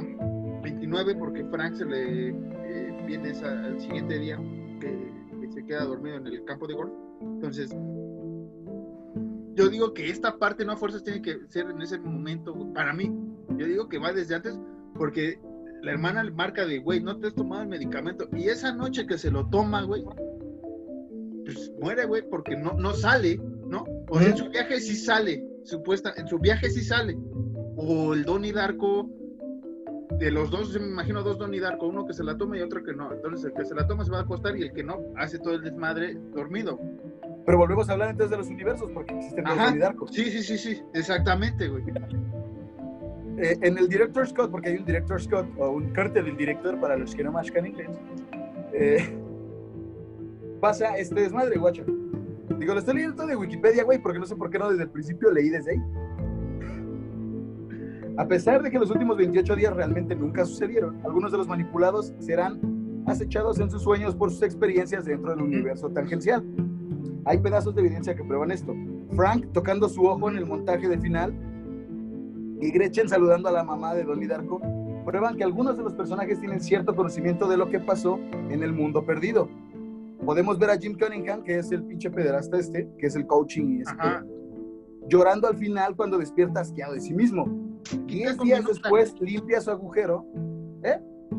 29 porque Frank se le eh, viene esa- al siguiente día, que, que se queda dormido en el campo de golf. Entonces, yo digo que esta parte no a fuerzas tiene que ser en ese momento, para mí. Yo digo que va desde antes porque la hermana le marca de, güey, no te has tomado el medicamento. Y esa noche que se lo toma, güey, pues muere, güey, porque no, no sale, ¿no? O sea, en su viaje sí sale, supuesta, en su viaje sí sale. O el Donnie Darko, de los dos, yo me imagino dos Donnie Darko, uno que se la toma y otro que no. Entonces el que se la toma se va a acostar y el que no hace todo el desmadre dormido. Pero volvemos a hablar entonces de los universos, porque existen dos Ajá. Donnie Darko. Sí, sí, sí, sí, exactamente, güey. Eh, en el Director Scott, porque hay un Director Scott o un corte del director para los que no mascan inglés, eh, pasa este desmadre, guacho. Digo, lo estoy leyendo todo de Wikipedia, güey, porque no sé por qué no desde el principio leí desde ahí. A pesar de que los últimos 28 días realmente nunca sucedieron, algunos de los manipulados serán acechados en sus sueños por sus experiencias dentro del universo tangencial. Hay pedazos de evidencia que prueban esto. Frank tocando su ojo en el montaje de final y Gretchen saludando a la mamá de Donnie Darko prueban que algunos de los personajes tienen cierto conocimiento de lo que pasó en el mundo perdido. Podemos ver a Jim Cunningham, que es el pinche pederasta este, que es el coaching, este, llorando al final cuando despierta asqueado de sí mismo. Diez días nota. después limpia su agujero.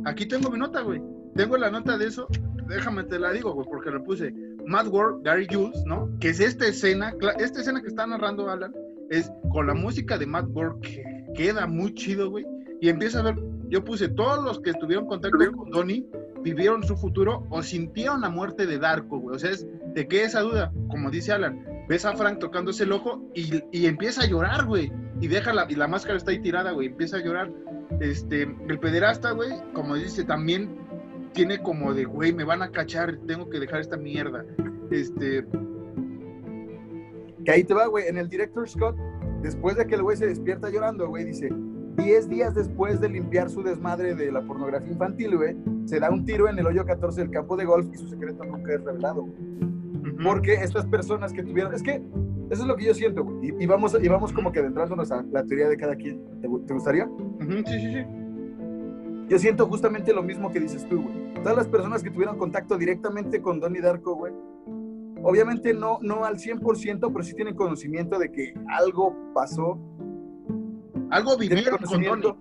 Aquí tengo mi nota, güey. Tengo la nota de eso. Déjame te la digo, güey, porque le puse Mad World, Gary Jules, ¿no? Que es esta escena, esta escena que está narrando Alan, es con la música de Mad World, que queda muy chido, güey. Y empieza a ver, yo puse todos los que estuvieron contacto con Donnie, vivieron su futuro o sintieron la muerte de Darko, güey. O sea, es, ¿de qué esa duda? Como dice Alan, ves a Frank tocándose el ojo y, y empieza a llorar, güey. Y deja la, y la máscara está ahí tirada, güey. Empieza a llorar. Este, el pederasta, güey, como dice, también tiene como de, güey, me van a cachar, tengo que dejar esta mierda. Este, Que ahí te va, güey. En el Director Scott, después de que el güey se despierta llorando, güey, dice: 10 días después de limpiar su desmadre de la pornografía infantil, güey, se da un tiro en el hoyo 14 del campo de golf y su secreto nunca es revelado. güey. ujú. Porque estas personas que tuvieron. Es que eso es lo que yo siento, güey. Y, y vamos, y vamos como que adentrándonos a la teoría de cada quien. ¿Te, gu- te gustaría? Sí, sí, sí. Yo siento justamente lo mismo que dices tú, güey. Todas las personas que tuvieron contacto directamente con Donnie Darko, güey, obviamente no, no al 100%, pero sí tienen conocimiento de que algo pasó. Algo vivieron con Donnie.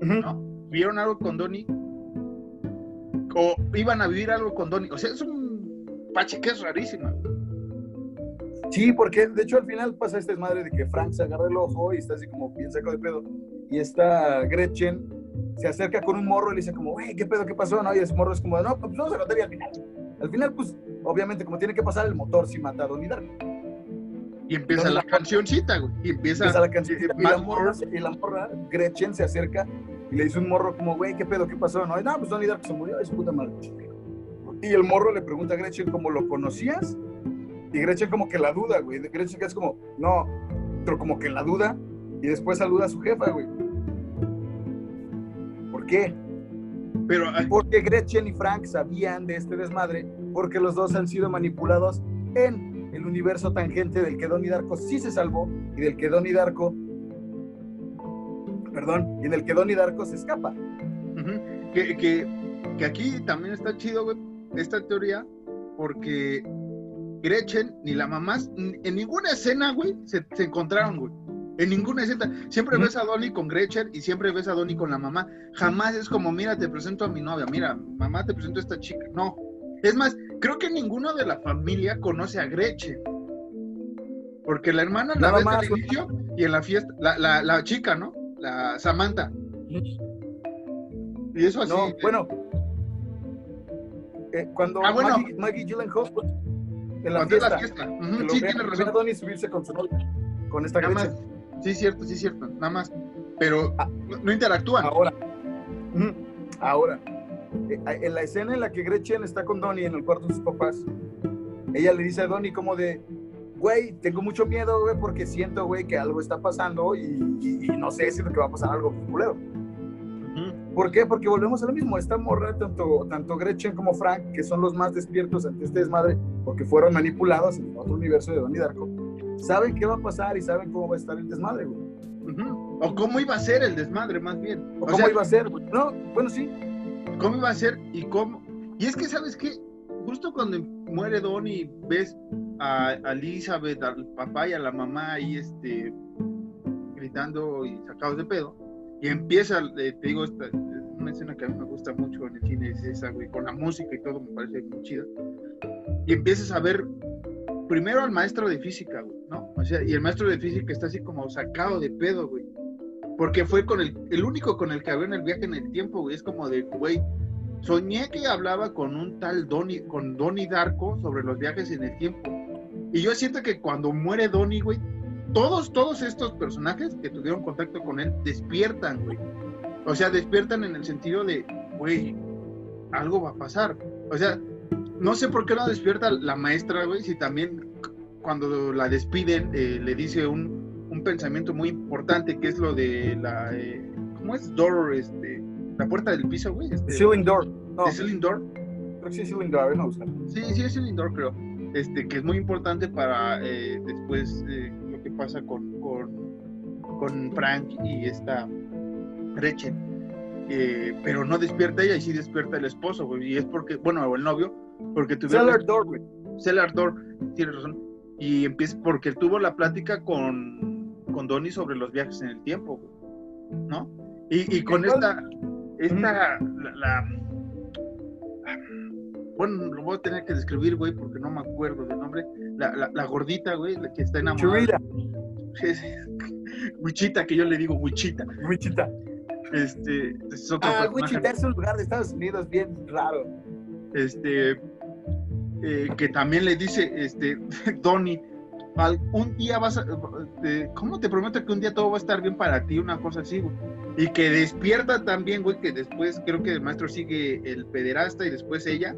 ¿no? Vivieron algo con Donnie. O iban a vivir algo con Donnie. O sea, es un pache que es rarísima. Sí, porque de hecho al final pasa este desmadre de que Frank se agarra el ojo y está así como bien saco de pedo. Y esta Gretchen se acerca con un morro y le dice como, güey, ¿qué pedo? ¿Qué pasó? ¿No? Y ese morro es como, no, pues vamos a contar y al final. Al final, pues, obviamente, como tiene que pasar, el motor sí mata a Donnie Darko. Y empieza la cancioncita, güey. Y empieza, Empieza la canción. eh, Y la, morra, y la morra, Gretchen, se acerca y le dice un morro como, güey, ¿qué pedo? ¿Qué pasó? No, y no, pues Donnie Darko se murió, es su puta madre. Y el morro le pregunta a Gretchen como, ¿lo conocías? Y Gretchen como que la duda, güey. Gretchen que es como, no, pero como que la duda. Y después saluda a su jefa, güey. ¿Por qué? Pero ay, Porque Gretchen y Frank sabían de este desmadre porque los dos han sido manipulados en el universo tangente del que Donnie Darko sí se salvó y del que Donnie Darko perdón, y en el que Donnie Darko se escapa. Que, que, que aquí también está chido, güey, esta teoría, porque Gretchen ni la mamá, en ninguna escena, güey, se, se encontraron, güey. En ninguna escena. Siempre ves a Donnie con Gretchen y siempre ves a Donnie con la mamá. Jamás es como, mira, te presento a mi novia, mira, mamá, te presento a esta chica. No. Es más, creo que ninguno de la familia conoce a Gretchen. Porque la hermana la ves al inicio y en la fiesta, la, la, la chica, ¿no? La Samantha. Y eso así. No, eh, bueno. eh, cuando Ah, bueno. Maggie, Maggie Gyllenhaal en la cuando es fiesta, la fiesta. Sí, tienes ve a razón. Donnie subirse con su novia, con esta Gretchen. más. Sí, cierto, sí, cierto. Nada más. Pero Ah. no, interactúan. Ahora, ahora, eh, en la escena en la que Gretchen está con Donnie en el cuarto de sus papás, ella le dice a Donnie como de, güey, tengo mucho miedo, güey, porque siento, güey, que algo está pasando y, y- y no sé, siento que va a pasar algo culero. ¿Por qué? Porque volvemos a lo mismo. Esta morra, tanto, tanto Gretchen como Frank, que son los más despiertos ante este desmadre, porque fueron manipulados en otro universo de Donnie Darko, saben qué va a pasar y saben cómo va a estar el desmadre, güey. O cómo iba a ser el desmadre, más bien. O O cómo sea, iba a ser, güey. No, bueno, sí. cómo iba a ser y cómo. Y es que, ¿sabes qué? Justo cuando muere Donnie, ves a, a Elizabeth, al papá y a la mamá ahí este, gritando y sacados de pedo. Y empieza, eh, te digo, esta, una escena que a mí me gusta mucho en el cine es esa, güey, con la música y todo, me parece muy chida. Y empiezas a ver primero al maestro de física, ¿no? O sea, y el maestro de física está así como sacado de pedo, güey. Porque fue con el, único con el que habló en el viaje en el tiempo, güey. Es como de, güey, soñé que hablaba con un tal Donnie, con Donnie Darko sobre los viajes en el tiempo. Y yo siento que cuando muere Donnie, güey, todos, todos estos personajes que tuvieron contacto con él despiertan, güey. O sea, despiertan en el sentido de, güey, algo va a pasar. O sea, no sé por qué no despierta la maestra, güey, si también cuando la despiden eh, le dice un, un pensamiento muy importante que es lo de la, eh, ¿cómo es? Door, este, la puerta del piso, güey. Este, Ceiling Door. No, ceiling door. creo que sí es Ceiling Door, no. Sí, sí, es el indoor, creo. Este, que es muy importante para eh, después eh, lo que pasa con, con, con Frank y esta Gretchen. Eh, pero no despierta ella y sí despierta el esposo, güey. Y es porque, bueno, o el novio, porque tuvieron. Cellar Door, güey. Cellar Door, tienes razón. Y empieza porque tuvo la plática con, con Donnie sobre los viajes en el tiempo, güey, ¿no? Y, y con esta, esta, la, la- bueno, lo voy a tener que describir, güey, porque no me acuerdo del nombre. La, la, la gordita, güey, la que está enamorada. Wichita, que yo le digo Wichita. Wichita. Este, es otro Ah. Wichita es un lugar de Estados Unidos bien raro. este eh, que también le dice este Donnie un día vas a eh, ¿cómo te prometo que un día todo va a estar bien para ti? una cosa así güey. Y que despierta también güey que después creo que el maestro sigue el pederasta y después ella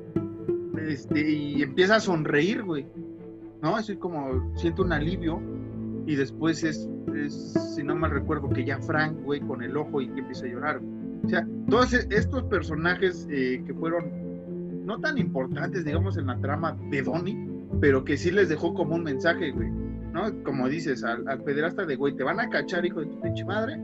este y empieza a sonreír güey no así como siento un alivio. Y después es, si no mal recuerdo que ya Frank güey con el ojo y que empieza a llorar o sea todos estos personajes eh, que fueron no tan importantes, digamos, en la trama de Donnie, pero que sí les dejó como un mensaje, güey, ¿no? Como dices, al, al pederasta de, güey, te van a cachar, hijo de tu pinche madre,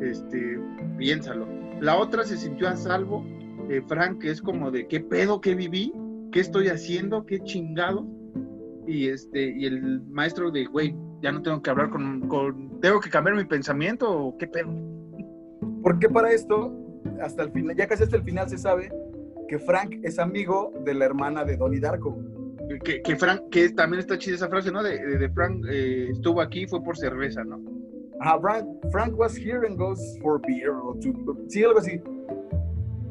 este, piénsalo. La otra se sintió a salvo, eh, Frank, que es como de, ¿qué pedo que viví? ¿Qué estoy haciendo? ¿Qué chingado? Y este, y el maestro de, güey, ya no tengo que hablar con, con, ¿tengo que cambiar mi pensamiento o qué pedo? Porque para esto, hasta el final, ya casi hasta el final se sabe que Frank es amigo de la hermana de Donnie Darko. Que, que Frank, que también está chida esa frase, ¿no? De, de, de Frank eh, estuvo aquí fue por cerveza, ¿no? Ajá, Frank, Frank was here and goes for beer o to, sí, algo así.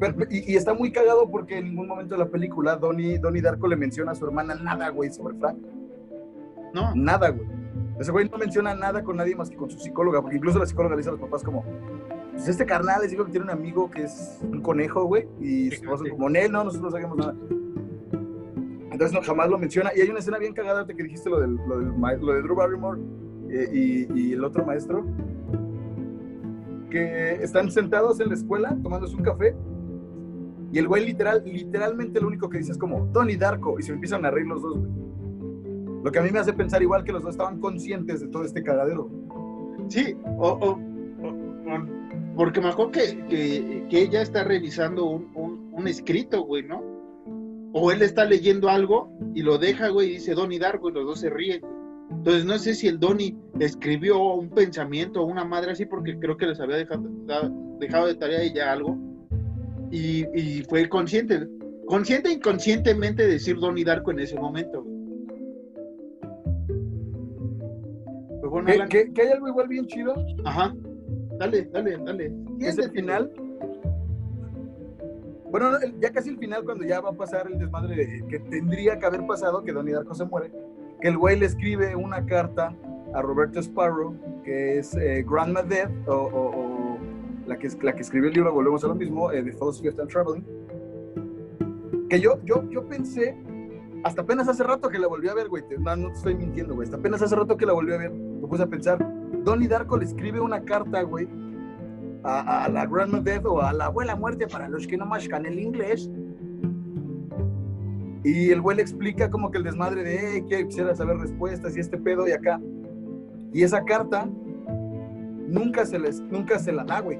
Pero- y, y está muy cagado porque en ningún momento de la película Donnie, Donnie Darko le menciona a su hermana nada, güey, sobre Frank. No, Nada, güey. Ese güey no menciona nada con nadie más que con su psicóloga, porque incluso la psicóloga le dice a los papás como, pues este carnal les digo que tiene un amigo que es un conejo, güey, y papás son como, Nel, no, nosotros no sabemos nada. Entonces no, jamás lo menciona. Y hay una escena bien cagada que dijiste lo, del, lo, del lo de Drew Barrymore eh, y, y el otro maestro, que están sentados en la escuela tomándose un café, y el güey literal, literalmente lo único que dice es como, Donnie Darko, y se empiezan a reír los dos, güey. Lo que a mí me hace pensar igual que los dos estaban conscientes de todo este cagadero. sí, o- o- o- porque me acuerdo que, que, que ella está revisando un, un, un escrito, güey, ¿no? O él está leyendo algo y lo deja, güey, y dice Donnie Darko y los dos se ríen. Entonces no sé si el Donnie escribió un pensamiento o una madre así porque creo que les había dejado, dejado de tarea ella algo y, y fue consciente, consciente e inconscientemente decir Donnie Darko en ese momento. güey. Bueno, Que, que- que hay algo igual bien chido, Ajá. Dale, dale, dale. es el final. Bueno, ya casi el final, cuando ya va a pasar el desmadre de, que tendría que haber pasado, que Donnie Darko se muere, que el güey le escribe una carta a Roberto Sparrow, que es eh, Grandma Death, o, la, que, la que escribió el libro, volvemos a lo mismo, eh, The Philosophy of Time Traveling, que yo, yo, yo pensé, hasta apenas hace rato que la volví a ver, güey, no, no te estoy mintiendo, güey, hasta apenas hace rato que la volví a ver, puse a pensar, Donnie Darko le escribe una carta, güey, a, la Grandma Death o a la abuela muerte para los que no mascan el inglés. Y el güey le explica como que el desmadre de, eh, que quisiera saber respuestas y este pedo y acá. Y esa carta nunca se, les, nunca se la da, güey.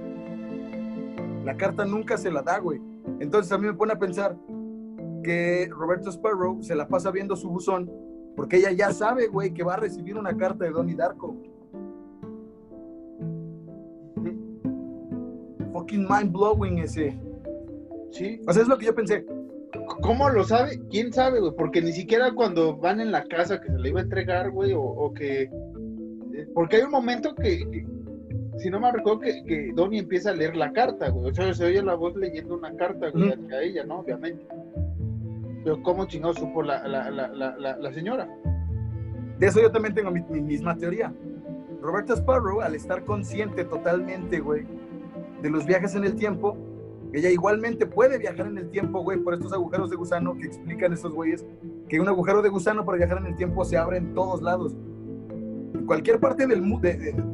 La carta nunca se la da, güey. Entonces a mí me pone a pensar que Roberto Sparrow se la pasa viendo su buzón porque ella ya sabe, güey, que va a recibir una carta de Donnie Darko. fucking mind blowing ese. Sí. O sea, es lo que yo pensé. ¿Cómo lo sabe? ¿Quién sabe, güey? Porque ni siquiera cuando van en la casa que se le iba a entregar, güey, o, que... Eh, porque hay un momento que, si no me recuerdo, que, que Donnie empieza a leer la carta, güey. O sea, se oye la voz leyendo una carta, güey, a ella, ¿no? Obviamente. Pero ¿cómo chingado supo la, la, la, la, señora? De eso yo también tengo mi, mi misma teoría. Roberta Sparrow, al estar consciente totalmente, güey, de los viajes en el tiempo, ella igualmente puede viajar en el tiempo, güey, por estos agujeros de gusano que explican estos güeyes, que un agujero de gusano para viajar en el tiempo se abre en todos lados. En cualquier parte del mundo,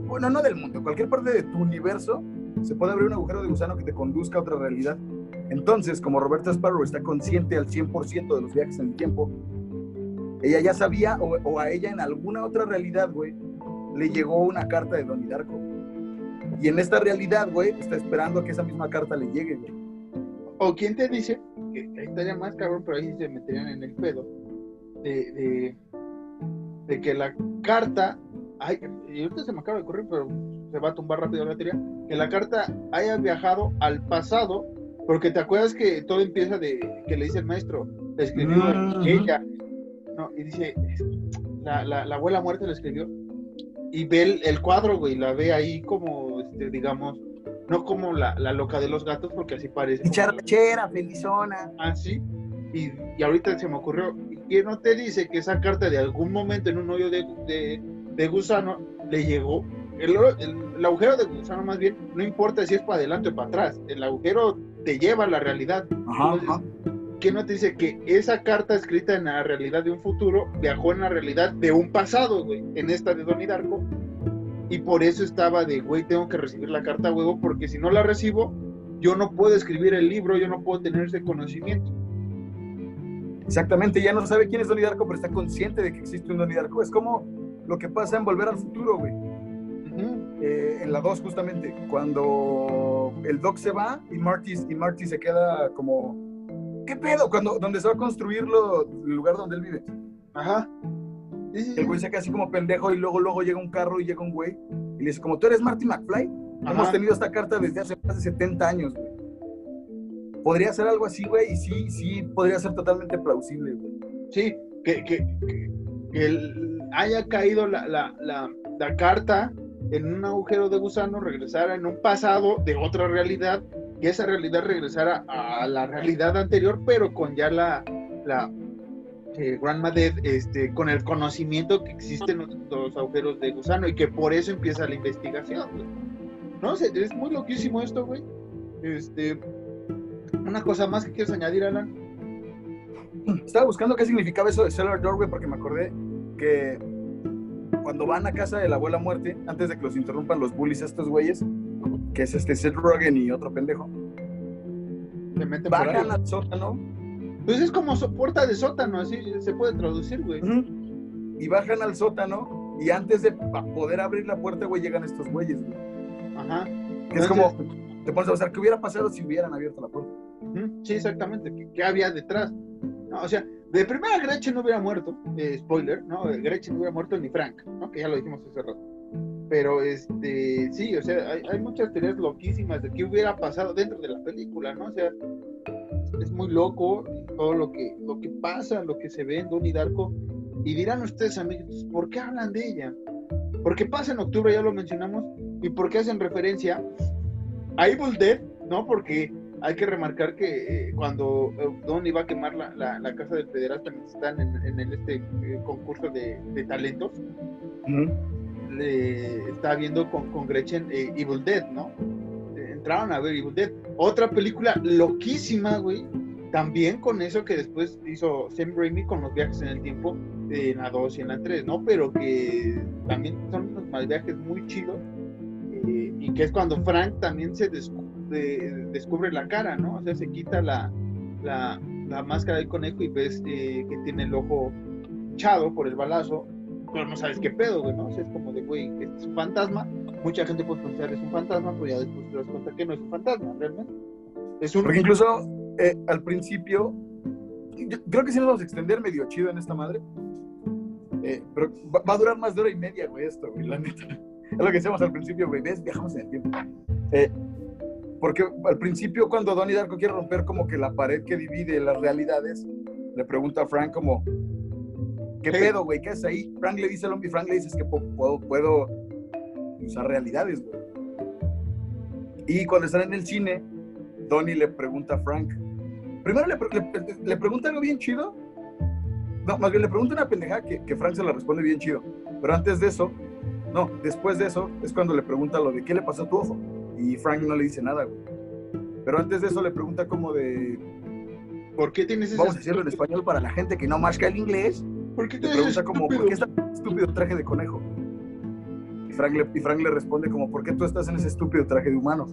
bueno, no del mundo, en cualquier parte de tu universo, se puede abrir un agujero de gusano que te conduzca a otra realidad. Entonces, como Roberta Sparrow está consciente al 100% de los viajes en el tiempo, ella ya sabía, o, a ella en alguna otra realidad, güey, le llegó una carta de Donnie Darko. Y en esta realidad, güey, está esperando a que esa misma carta le llegue, güey. O quién te dice, que estaría más cabrón, pero ahí se meterían en el pedo, de, que la carta, ay, y ahorita se me acaba de ocurrir, pero se va a tumbar rápido la teoría, que la carta haya viajado al pasado, porque te acuerdas que todo empieza de que le dice el maestro, escribió mm. ella, no, y dice, la, la, la abuela muerta le escribió, y ve el, cuadro, güey, la ve ahí como, este, digamos, no como la, loca de los gatos, porque así parece. Charachera, felizona. Ah, sí. Y, y, ahorita se me ocurrió, ¿quién no te dice que esa carta de algún momento en un hoyo de, de, gusano le llegó? El, el, agujero de gusano, más bien, no importa si es para adelante o para atrás, el agujero te lleva a la realidad. Ajá, ¿Quién no te dice que esa carta escrita en la realidad de un futuro viajó en la realidad de un pasado, güey? En esta de Donnie Darko. Y por eso estaba de, güey, tengo que recibir la carta, huevo, porque si no la recibo, yo no puedo escribir el libro, yo no puedo tener ese conocimiento. Exactamente, ya no sabe quién es Donnie Darko, pero está consciente de que existe un Donnie Darko. Es como lo que pasa en Volver al Futuro, güey. Eh, en la 2, justamente, cuando el Doc se va y Marty, y Marty se queda como ¿qué pedo? Cuando, donde se va a construir el lugar donde él vive. Ajá. El güey se queda así como pendejo y luego, luego llega un carro y llega un güey y le dice, como tú eres Marty McFly, hemos tenido esta carta desde hace más de 70 años, güey. Podría ser algo así, güey, y sí, sí, podría ser totalmente plausible, güey. Sí, que, que, que, haya caído la, la, la, la carta en un agujero de gusano, regresara en un pasado de otra realidad que esa realidad regresara a la realidad anterior, pero con ya la, la eh, Grandma Dead, este, con el conocimiento que existen los, agujeros de gusano y que por eso empieza la investigación. No sé, es muy loquísimo esto, güey. Este, una cosa más que quieres añadir, Alan. Estaba buscando qué significaba eso de Cellar Doorway porque me acordé que cuando van a casa de la abuela muerte, antes de que los interrumpan los bullies estos güeyes, que es este Seth Rogen y otro pendejo. Bajan al sótano. Pues es como puerta de sótano, así se puede traducir, güey. Y bajan al sótano y antes de poder abrir la puerta, güey, llegan estos güeyes, güey. Ajá. es como, te pones a pensar, ¿qué hubiera pasado si hubieran abierto la puerta? Sí, exactamente. ¿Qué, había detrás? o sea, de primera Gretchen no hubiera muerto, eh, spoiler, ¿no? Gretchen no hubiera muerto ni Frank, ¿no? Que ya lo dijimos hace rato. Pero este, sí, o sea, hay, muchas teorías loquísimas de qué hubiera pasado dentro de la película, ¿no? O sea, es muy loco todo lo que, lo que pasa, lo que se ve en Donnie Darko. Y dirán ustedes, amigos, ¿por qué hablan de ella? Porque pasa en octubre, ya lo mencionamos, y porque hacen referencia a Evil Dead, ¿no? Porque hay que remarcar que eh, cuando eh, Don iba a quemar la, la, casa del pederasta están en, en el, este eh, concurso de, de talentos, le estaba viendo con, con Gretchen Evil Dead, ¿no? Entraron a ver Evil Dead. Otra película loquísima, güey. También con eso que después hizo Sam Raimi con los viajes en el tiempo en la 2 y en la 3, ¿no? Pero que también son unos mal viajes muy chidos. y que es cuando Frank también se descubre descubre la cara, ¿no? O sea, se quita la, la, máscara del conejo y ves eh, que tiene el ojo hinchado por el balazo, pero no sabes qué pedo, güey, ¿no? O sea, es como de, güey, es un fantasma. Mucha gente puede pensar es un fantasma, pero ya después te das cuenta que no es un fantasma, realmente. Es un... Porque incluso eh, al principio, creo que sí nos vamos a extender medio chido en esta madre. Eh, pero va, a durar más de hora y media, güey, esto, güey, la neta. Es lo que decíamos al principio, güey, ves, viajamos en el tiempo. Eh, porque al principio cuando Donnie Darko quiere romper como que la pared que divide las realidades, le pregunta a Frank como, ¿qué pedo, güey? ¿Qué es ahí? Frank le dice y Frank le dice que puedo, puedo usar realidades, güey. Y cuando están en el cine, Donnie le pregunta a Frank. Primero le, pregunta algo bien chido. No, más bien le pregunta una pendeja que, que Frank se la responde bien chido. Pero antes de eso, no, después de eso es cuando le pregunta lo de qué le pasó a tu ojo. Y Frank no le dice nada, güey. Pero antes de eso le pregunta como de... ¿Por qué tienes ese Vamos a decirlo en español para la gente que no que el inglés. ¿Por qué te le pregunta como, ¿por qué está estúpido traje de conejo? Y Frank, le, y Frank le responde como, ¿por qué tú estás en ese estúpido traje de humano?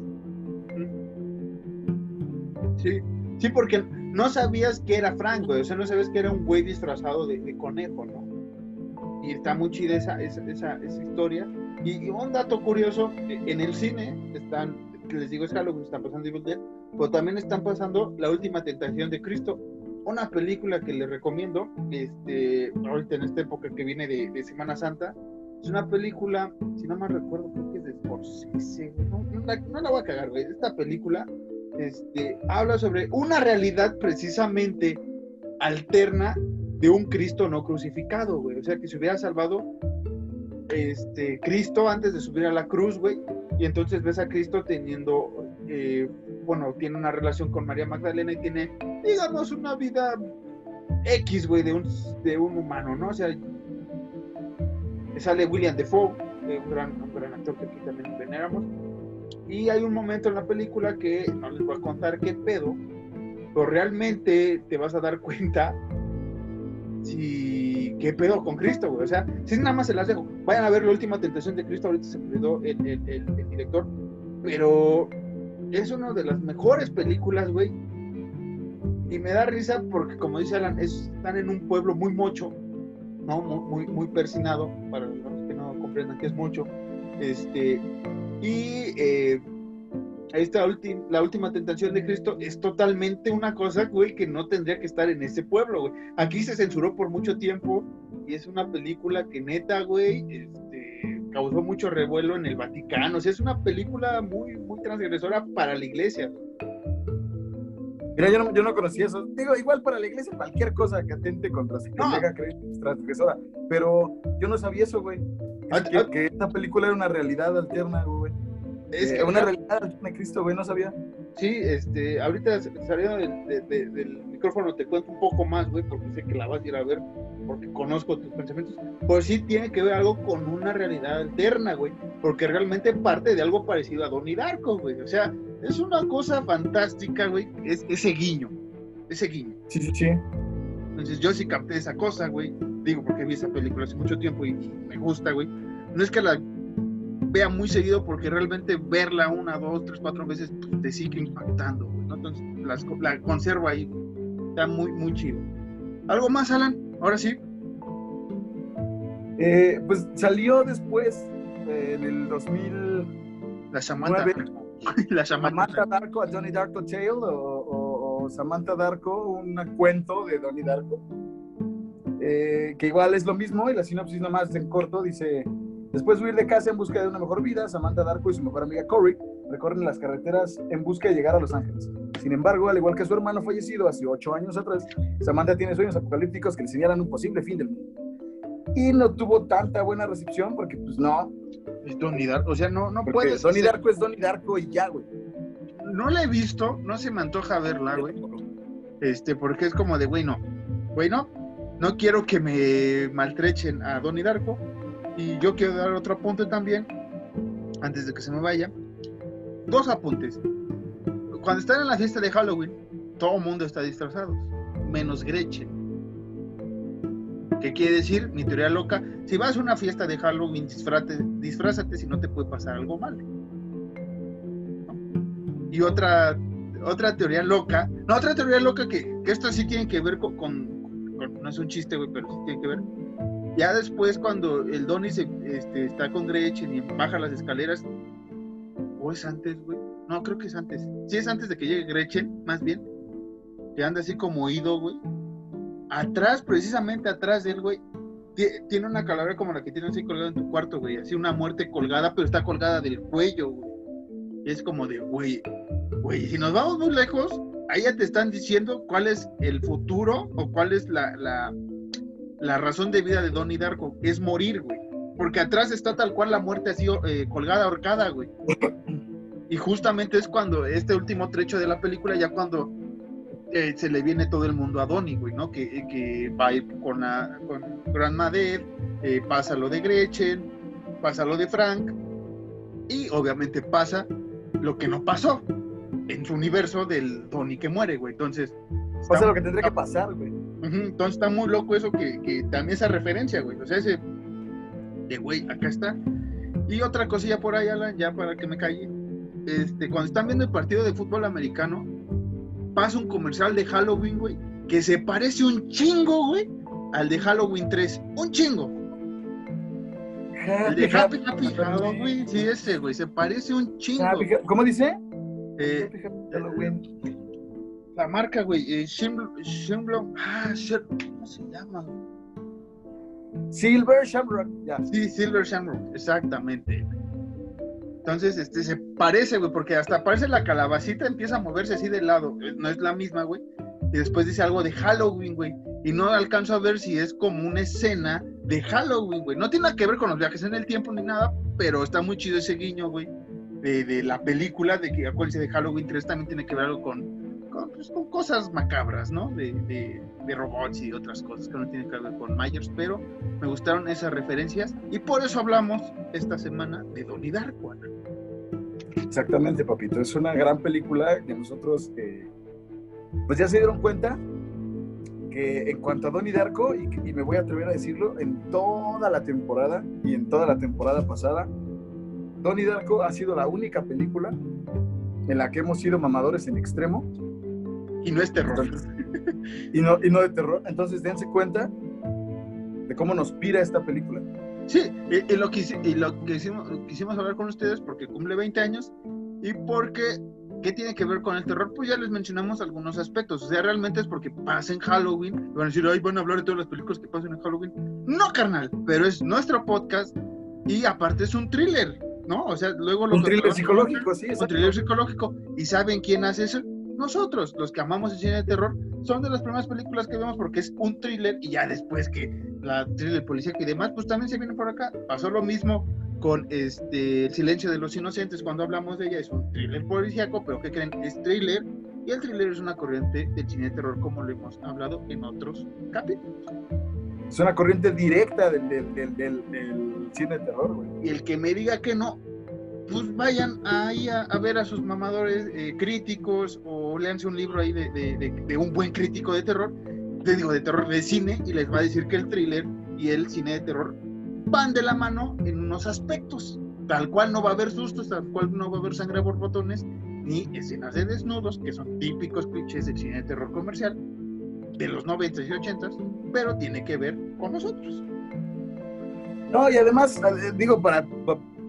Sí, sí, porque no sabías que era Frank, güey. O sea, no sabías que era un güey disfrazado de, conejo, ¿no? Y está muy chida esa, esa, esa, esa historia. Y, un dato curioso, en el cine están, les digo es Halloween, están pasando Evil Dead, pero también están pasando La Última Tentación de Cristo, una película que les recomiendo, este, ahorita en esta época que viene de, Semana Santa, es una película, si no me recuerdo, creo que es de Scorsese, no, no, la, no la voy a cagar, güey, esta película este, habla sobre una realidad precisamente alterna de un Cristo no crucificado, güey, o sea, que se hubiera salvado este, Cristo antes de subir a la cruz, güey. Y entonces ves a Cristo teniendo, eh, bueno, tiene una relación con María Magdalena y tiene, digamos, una vida X, güey, de un, humano, ¿no? O sea, sale William Defoe, un, gran, un gran actor que aquí también veneramos. Y hay un momento en la película que no les voy a contar qué pedo, pero realmente te vas a dar cuenta si qué pedo con Cristo, güey. O sea, si nada más se las dejo. Vayan a ver la última tentación de Cristo, ahorita se me olvidó el, el, director, pero es una de las mejores películas, güey. Y me da risa porque, como dice Alan, están en un pueblo muy mocho, ¿no? Muy, muy, persinado, para los que no comprendan que es mucho. Este, y eh, esta la última tentación de Cristo es totalmente una cosa, güey, que no tendría que estar en ese pueblo, güey. Aquí se censuró por mucho tiempo y es una película que neta, güey, este, causó mucho revuelo en el Vaticano. O sea, es una película muy, muy transgresora para la iglesia. Mira, yo no, yo no conocía eso. Digo, igual para la iglesia cualquier cosa que atente contra su no. es transgresora. Pero yo no sabía eso, güey. Que, ah. que esta película era una realidad alterna, güey. Es eh, una realidad de Cristo, güey, no sabía. Sí, este, ahorita saliendo del, micrófono te cuento un poco más, güey, porque sé que la vas a ir a ver, porque conozco tus pensamientos. Pues sí tiene que ver algo con una realidad alterna, güey, porque realmente parte de algo parecido a Donnie Darko, güey. O sea, es una cosa fantástica, güey, es ese guiño, ese guiño. Sí, sí, sí. Entonces yo sí capté esa cosa, güey. Digo, porque vi esa película hace mucho tiempo y me gusta, güey. No es que la vea muy seguido porque realmente verla una, dos, tres, cuatro veces pues, te sigue impactando, ¿no? Entonces la conservo ahí, está muy, muy chido. ¿Algo más, Alan? Ahora sí. Eh, pues salió después, en el 2000. La Samantha. la Samantha Darko, a Johnny Darko Tale, o, Samantha Darko, un cuento de Donnie Darko. Eh, que igual es lo mismo, y la sinopsis nomás en corto dice Después de huir de casa en busca de una mejor vida, Samantha Darko y su mejor amiga Corey recorren las carreteras en busca de llegar a Los Ángeles. Sin embargo, al igual que su hermano fallecido hace ocho años atrás, Samantha tiene sueños apocalípticos que le señalan un posible fin del mundo. Y no tuvo tanta buena recepción porque, pues no. Es Donnie Darko, o sea, no, no puedes. Donnie Darko es Donnie Darko y ya, güey. no la he visto, no se me antoja verla, güey. Este, porque es como de, güey, no. Güey, no. No quiero que me maltrechen a Donnie Darko. Y yo quiero dar otro apunte también, antes de que se me vaya. Dos apuntes. Cuando están en la fiesta de Halloween, todo el mundo está disfrazado, menos Gretchen. ¿Qué quiere decir? Mi teoría loca. Si vas a una fiesta de Halloween, disfrate, disfrázate si no te puede pasar algo mal. Y otra, otra teoría loca. No, otra teoría loca que, que esto sí tiene que ver con, con, No es un chiste, güey, pero sí tiene que ver. Ya después, cuando el Donnie se, este, está con Gretchen y baja las escaleras. ¿O es antes, güey? No, creo que es antes. Sí, es antes de que llegue Gretchen, más bien. Que anda así como oído, güey atrás, precisamente atrás de él, güey, tiene una calavera como la que tienes así colgada en tu cuarto, güey. Así una muerte colgada, pero está colgada del cuello, güey. Es como de, güey, güey, si nos vamos muy lejos, ahí ya te están diciendo cuál es el futuro o cuál es la, la razón de vida de Donnie Darko. Es morir, güey. Porque atrás está tal cual la muerte así eh, colgada, ahorcada, güey. Y justamente es cuando este último trecho de la película, ya cuando eh, se le viene todo el mundo a Donnie, güey, ¿no? Que, que va a ir con, la, con eh, pasa lo de Gretchen, pasa lo de Frank, y obviamente pasa lo que no pasó en su universo del Donnie que muere, güey. Entonces. Pasa lo que tendría que pasar, güey. Entonces está muy loco eso que, que también esa referencia, güey. O sea, ese de, güey, acá está. Y otra cosilla por ahí, Alan, ya para que me calle. Este, cuando están viendo el partido de fútbol americano, pasa un comercial de Halloween, güey, que se parece un chingo, güey, al de Halloween 3. Un chingo. el de Happy Happy, Halloween, sí, ese, güey, se parece un chingo. ¿Cómo dice? Eh, la marca, güey, eh, Shimblon, ah, ¿cómo se llama? Silver Shamrock, ya. Sí, Silver Shamrock, exactamente. Entonces, este, se parece, güey, porque hasta parece la calabacita empieza a moverse así de lado. Eh, no es la misma, güey. Y después dice algo de Halloween, güey. Y no alcanzo a ver si es como una escena de Halloween, güey. No tiene nada que ver con los viajes en el tiempo ni nada, pero está muy chido ese guiño, güey. De, de, la película, de que acuérdense de Halloween 3 también tiene que ver algo con, pues, con cosas macabras, ¿no? De, robots y otras cosas que no tienen que ver con Myers, pero me gustaron esas referencias y por eso hablamos esta semana de Donnie Darko. Exactamente, papito. Es una gran película que nosotros, eh, pues ya se dieron cuenta que en cuanto a Donnie Darko, y, y, me voy a atrever a decirlo, en toda la temporada y en toda la temporada pasada, Donnie Darko ha sido la única película en la que hemos sido mamadores en extremo. Y no es terror. y, no, y no de terror. Entonces dense cuenta de cómo nos pira esta película. Sí, y, lo, que, y lo que hicimos, quisimos hablar con ustedes porque cumple 20 años y porque, ¿qué tiene que ver con el terror? Pues ya les mencionamos algunos aspectos. O sea, realmente es porque pasa en Halloween. Van a decir, ay, van a hablar de todas las películas que pasan en Halloween. No, carnal, pero es nuestro podcast y aparte es un thriller, ¿no? O sea, luego lo Un thriller psicológico, sí. Un thriller psicológico. ¿Y saben quién hace eso? Nosotros, los que amamos el cine de terror, son de las primeras películas que vemos porque es un thriller y ya después que la thriller policía y demás, pues también se viene por acá. Pasó lo mismo con este El silencio de los inocentes cuando hablamos de ella, es un thriller policíaco, pero ¿qué creen? Es thriller y el thriller es una corriente del cine de terror como lo hemos hablado en otros capítulos. Es una corriente directa del, del, del, del cine de terror, güey. Y el que me diga que no, pues vayan ahí a, ver a sus mamadores eh, críticos o leanse un libro ahí de, un buen crítico de terror, te digo, de terror de cine, y les va a decir que el thriller y el cine de terror van de la mano en unos aspectos. Tal cual no va a haber sustos, tal cual no va a haber sangre por botones, ni escenas de desnudos, que son típicos clichés del cine de terror comercial de los 90 y 80, pero tiene que ver con nosotros. No, y además, eh, digo, para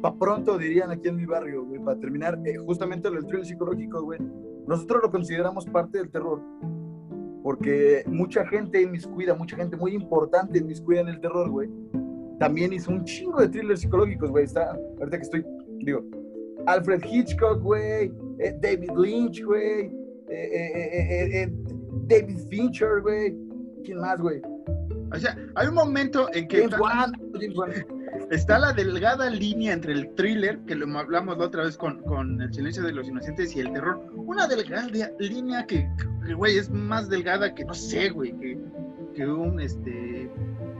pa pronto dirían aquí en mi barrio, güey, para terminar, eh, justamente el thriller psicológico, güey, nosotros lo consideramos parte del terror, porque mucha gente inmiscuida, mucha gente muy importante inmiscuida en el terror, güey, también hizo un chingo de thrillers psicológicos, güey, está, ahorita que estoy, digo, Alfred Hitchcock, güey, eh, David Lynch, güey, eh, David Fincher, güey, ¿quién más, güey? O sea, hay un momento en que... James Wan, James Wan está la delgada línea entre el thriller, que lo hablamos la otra vez con, con El silencio de los inocentes y el terror. Una delgada línea que, güey, es más delgada que, no sé, güey, que, un, este,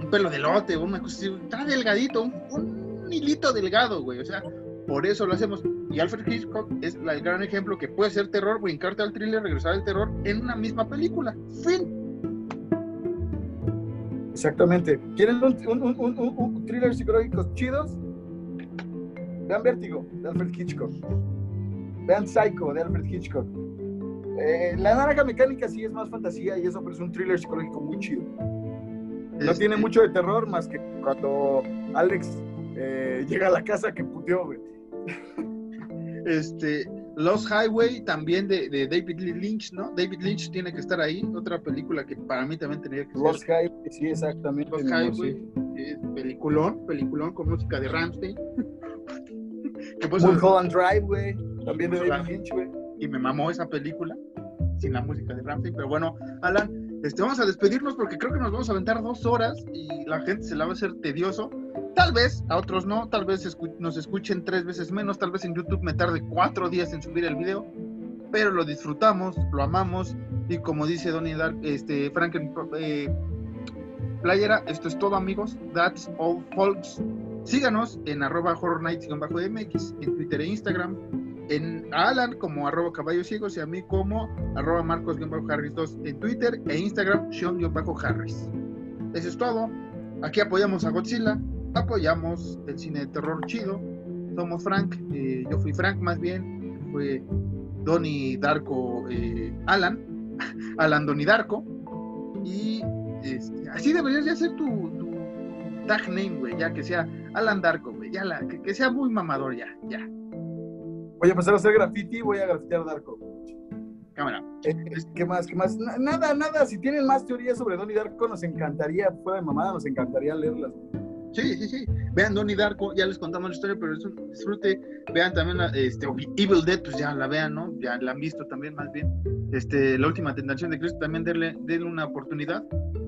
un pelo de lote, una cosa está delgadito, un, un hilito delgado, güey, o sea, por eso lo hacemos. Y Alfred Hitchcock es el gran ejemplo que puede ser terror, brincarte al thriller, regresar al terror en una misma película. Fin. Exactamente. ¿Quieren un, thriller psicológico chidos? Vean Vértigo, de Alfred Hitchcock. Vean Psycho, de Alfred Hitchcock. Eh, la naranja mecánica sí es más fantasía y eso, pero es un thriller psicológico muy chido. No tiene mucho de terror más que cuando Alex eh, llega a la casa que puteó, güey. Este, Lost Highway también de, David Lynch, ¿no? David Lynch tiene que estar ahí, otra película que para mí también tenía que Lost Highway, sí, exactamente. Lost Highway, peliculón, peliculón con música de Ramstein. Mulholland Drive, güey, también de David Lynch, güey. Y me mamó esa película, sin la música de Ramstein, pero bueno, Alan, este, vamos a despedirnos porque creo que nos vamos a aventar dos horas y la gente se la va a hacer tedioso. Tal vez, a otros no, tal vez nos escuchen tres veces menos, tal vez en YouTube me tarde cuatro días en subir el video, pero lo disfrutamos, lo amamos y como dice Donnie Dark, este, Franken eh, Playera, esto es todo amigos, that's all folks. Síganos en arroba horror nights-mx, en Twitter e Instagram, en Alan como arroba caballos ciegos y a mí como arroba marcos-harris 2 en Twitter e Instagram, sean-harris. Eso es todo. Aquí apoyamos a Godzilla, apoyamos el cine de terror chido. Somos Frank, eh, yo fui Frank más bien, fue Donnie Darko eh, Alan, Alan Donnie Darko. Y este, así deberías de hacer tu, tu tag name, güey, ya que sea Alan Darko, güey, ya la, que, sea muy mamador, ya, ya. Voy a pasar a hacer graffiti, voy a grafitear Darko. Cámara. Eh, ¿Qué más? ¿Qué más? Nada, nada. Si tienen más teorías sobre Donnie Darko, nos encantaría, fuera de mamada, nos encantaría leerlas. Sí, sí, sí. Vean Donnie Darko, ya les contamos la historia, pero disfrute. Vean también este, Evil Dead, pues ya la vean, ¿no? Ya la han visto también, más bien. Este, la última tentación de Cristo, también denle, denle una oportunidad.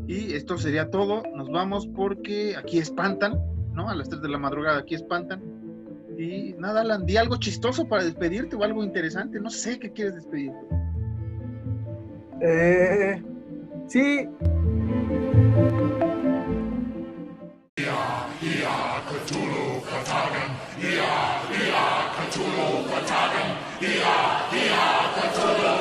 Y esto sería todo. Nos vamos porque aquí espantan, ¿no? A las 3 de la madrugada aquí espantan. Y nada, Alan, di algo chistoso para despedirte o algo interesante. No sé qué quieres despedir. Eh, sí. Ea, Ea, Cthulhu, Katagan. Ea, Ea, Cthulhu, Katagan. Ea, Ea, Cthulhu,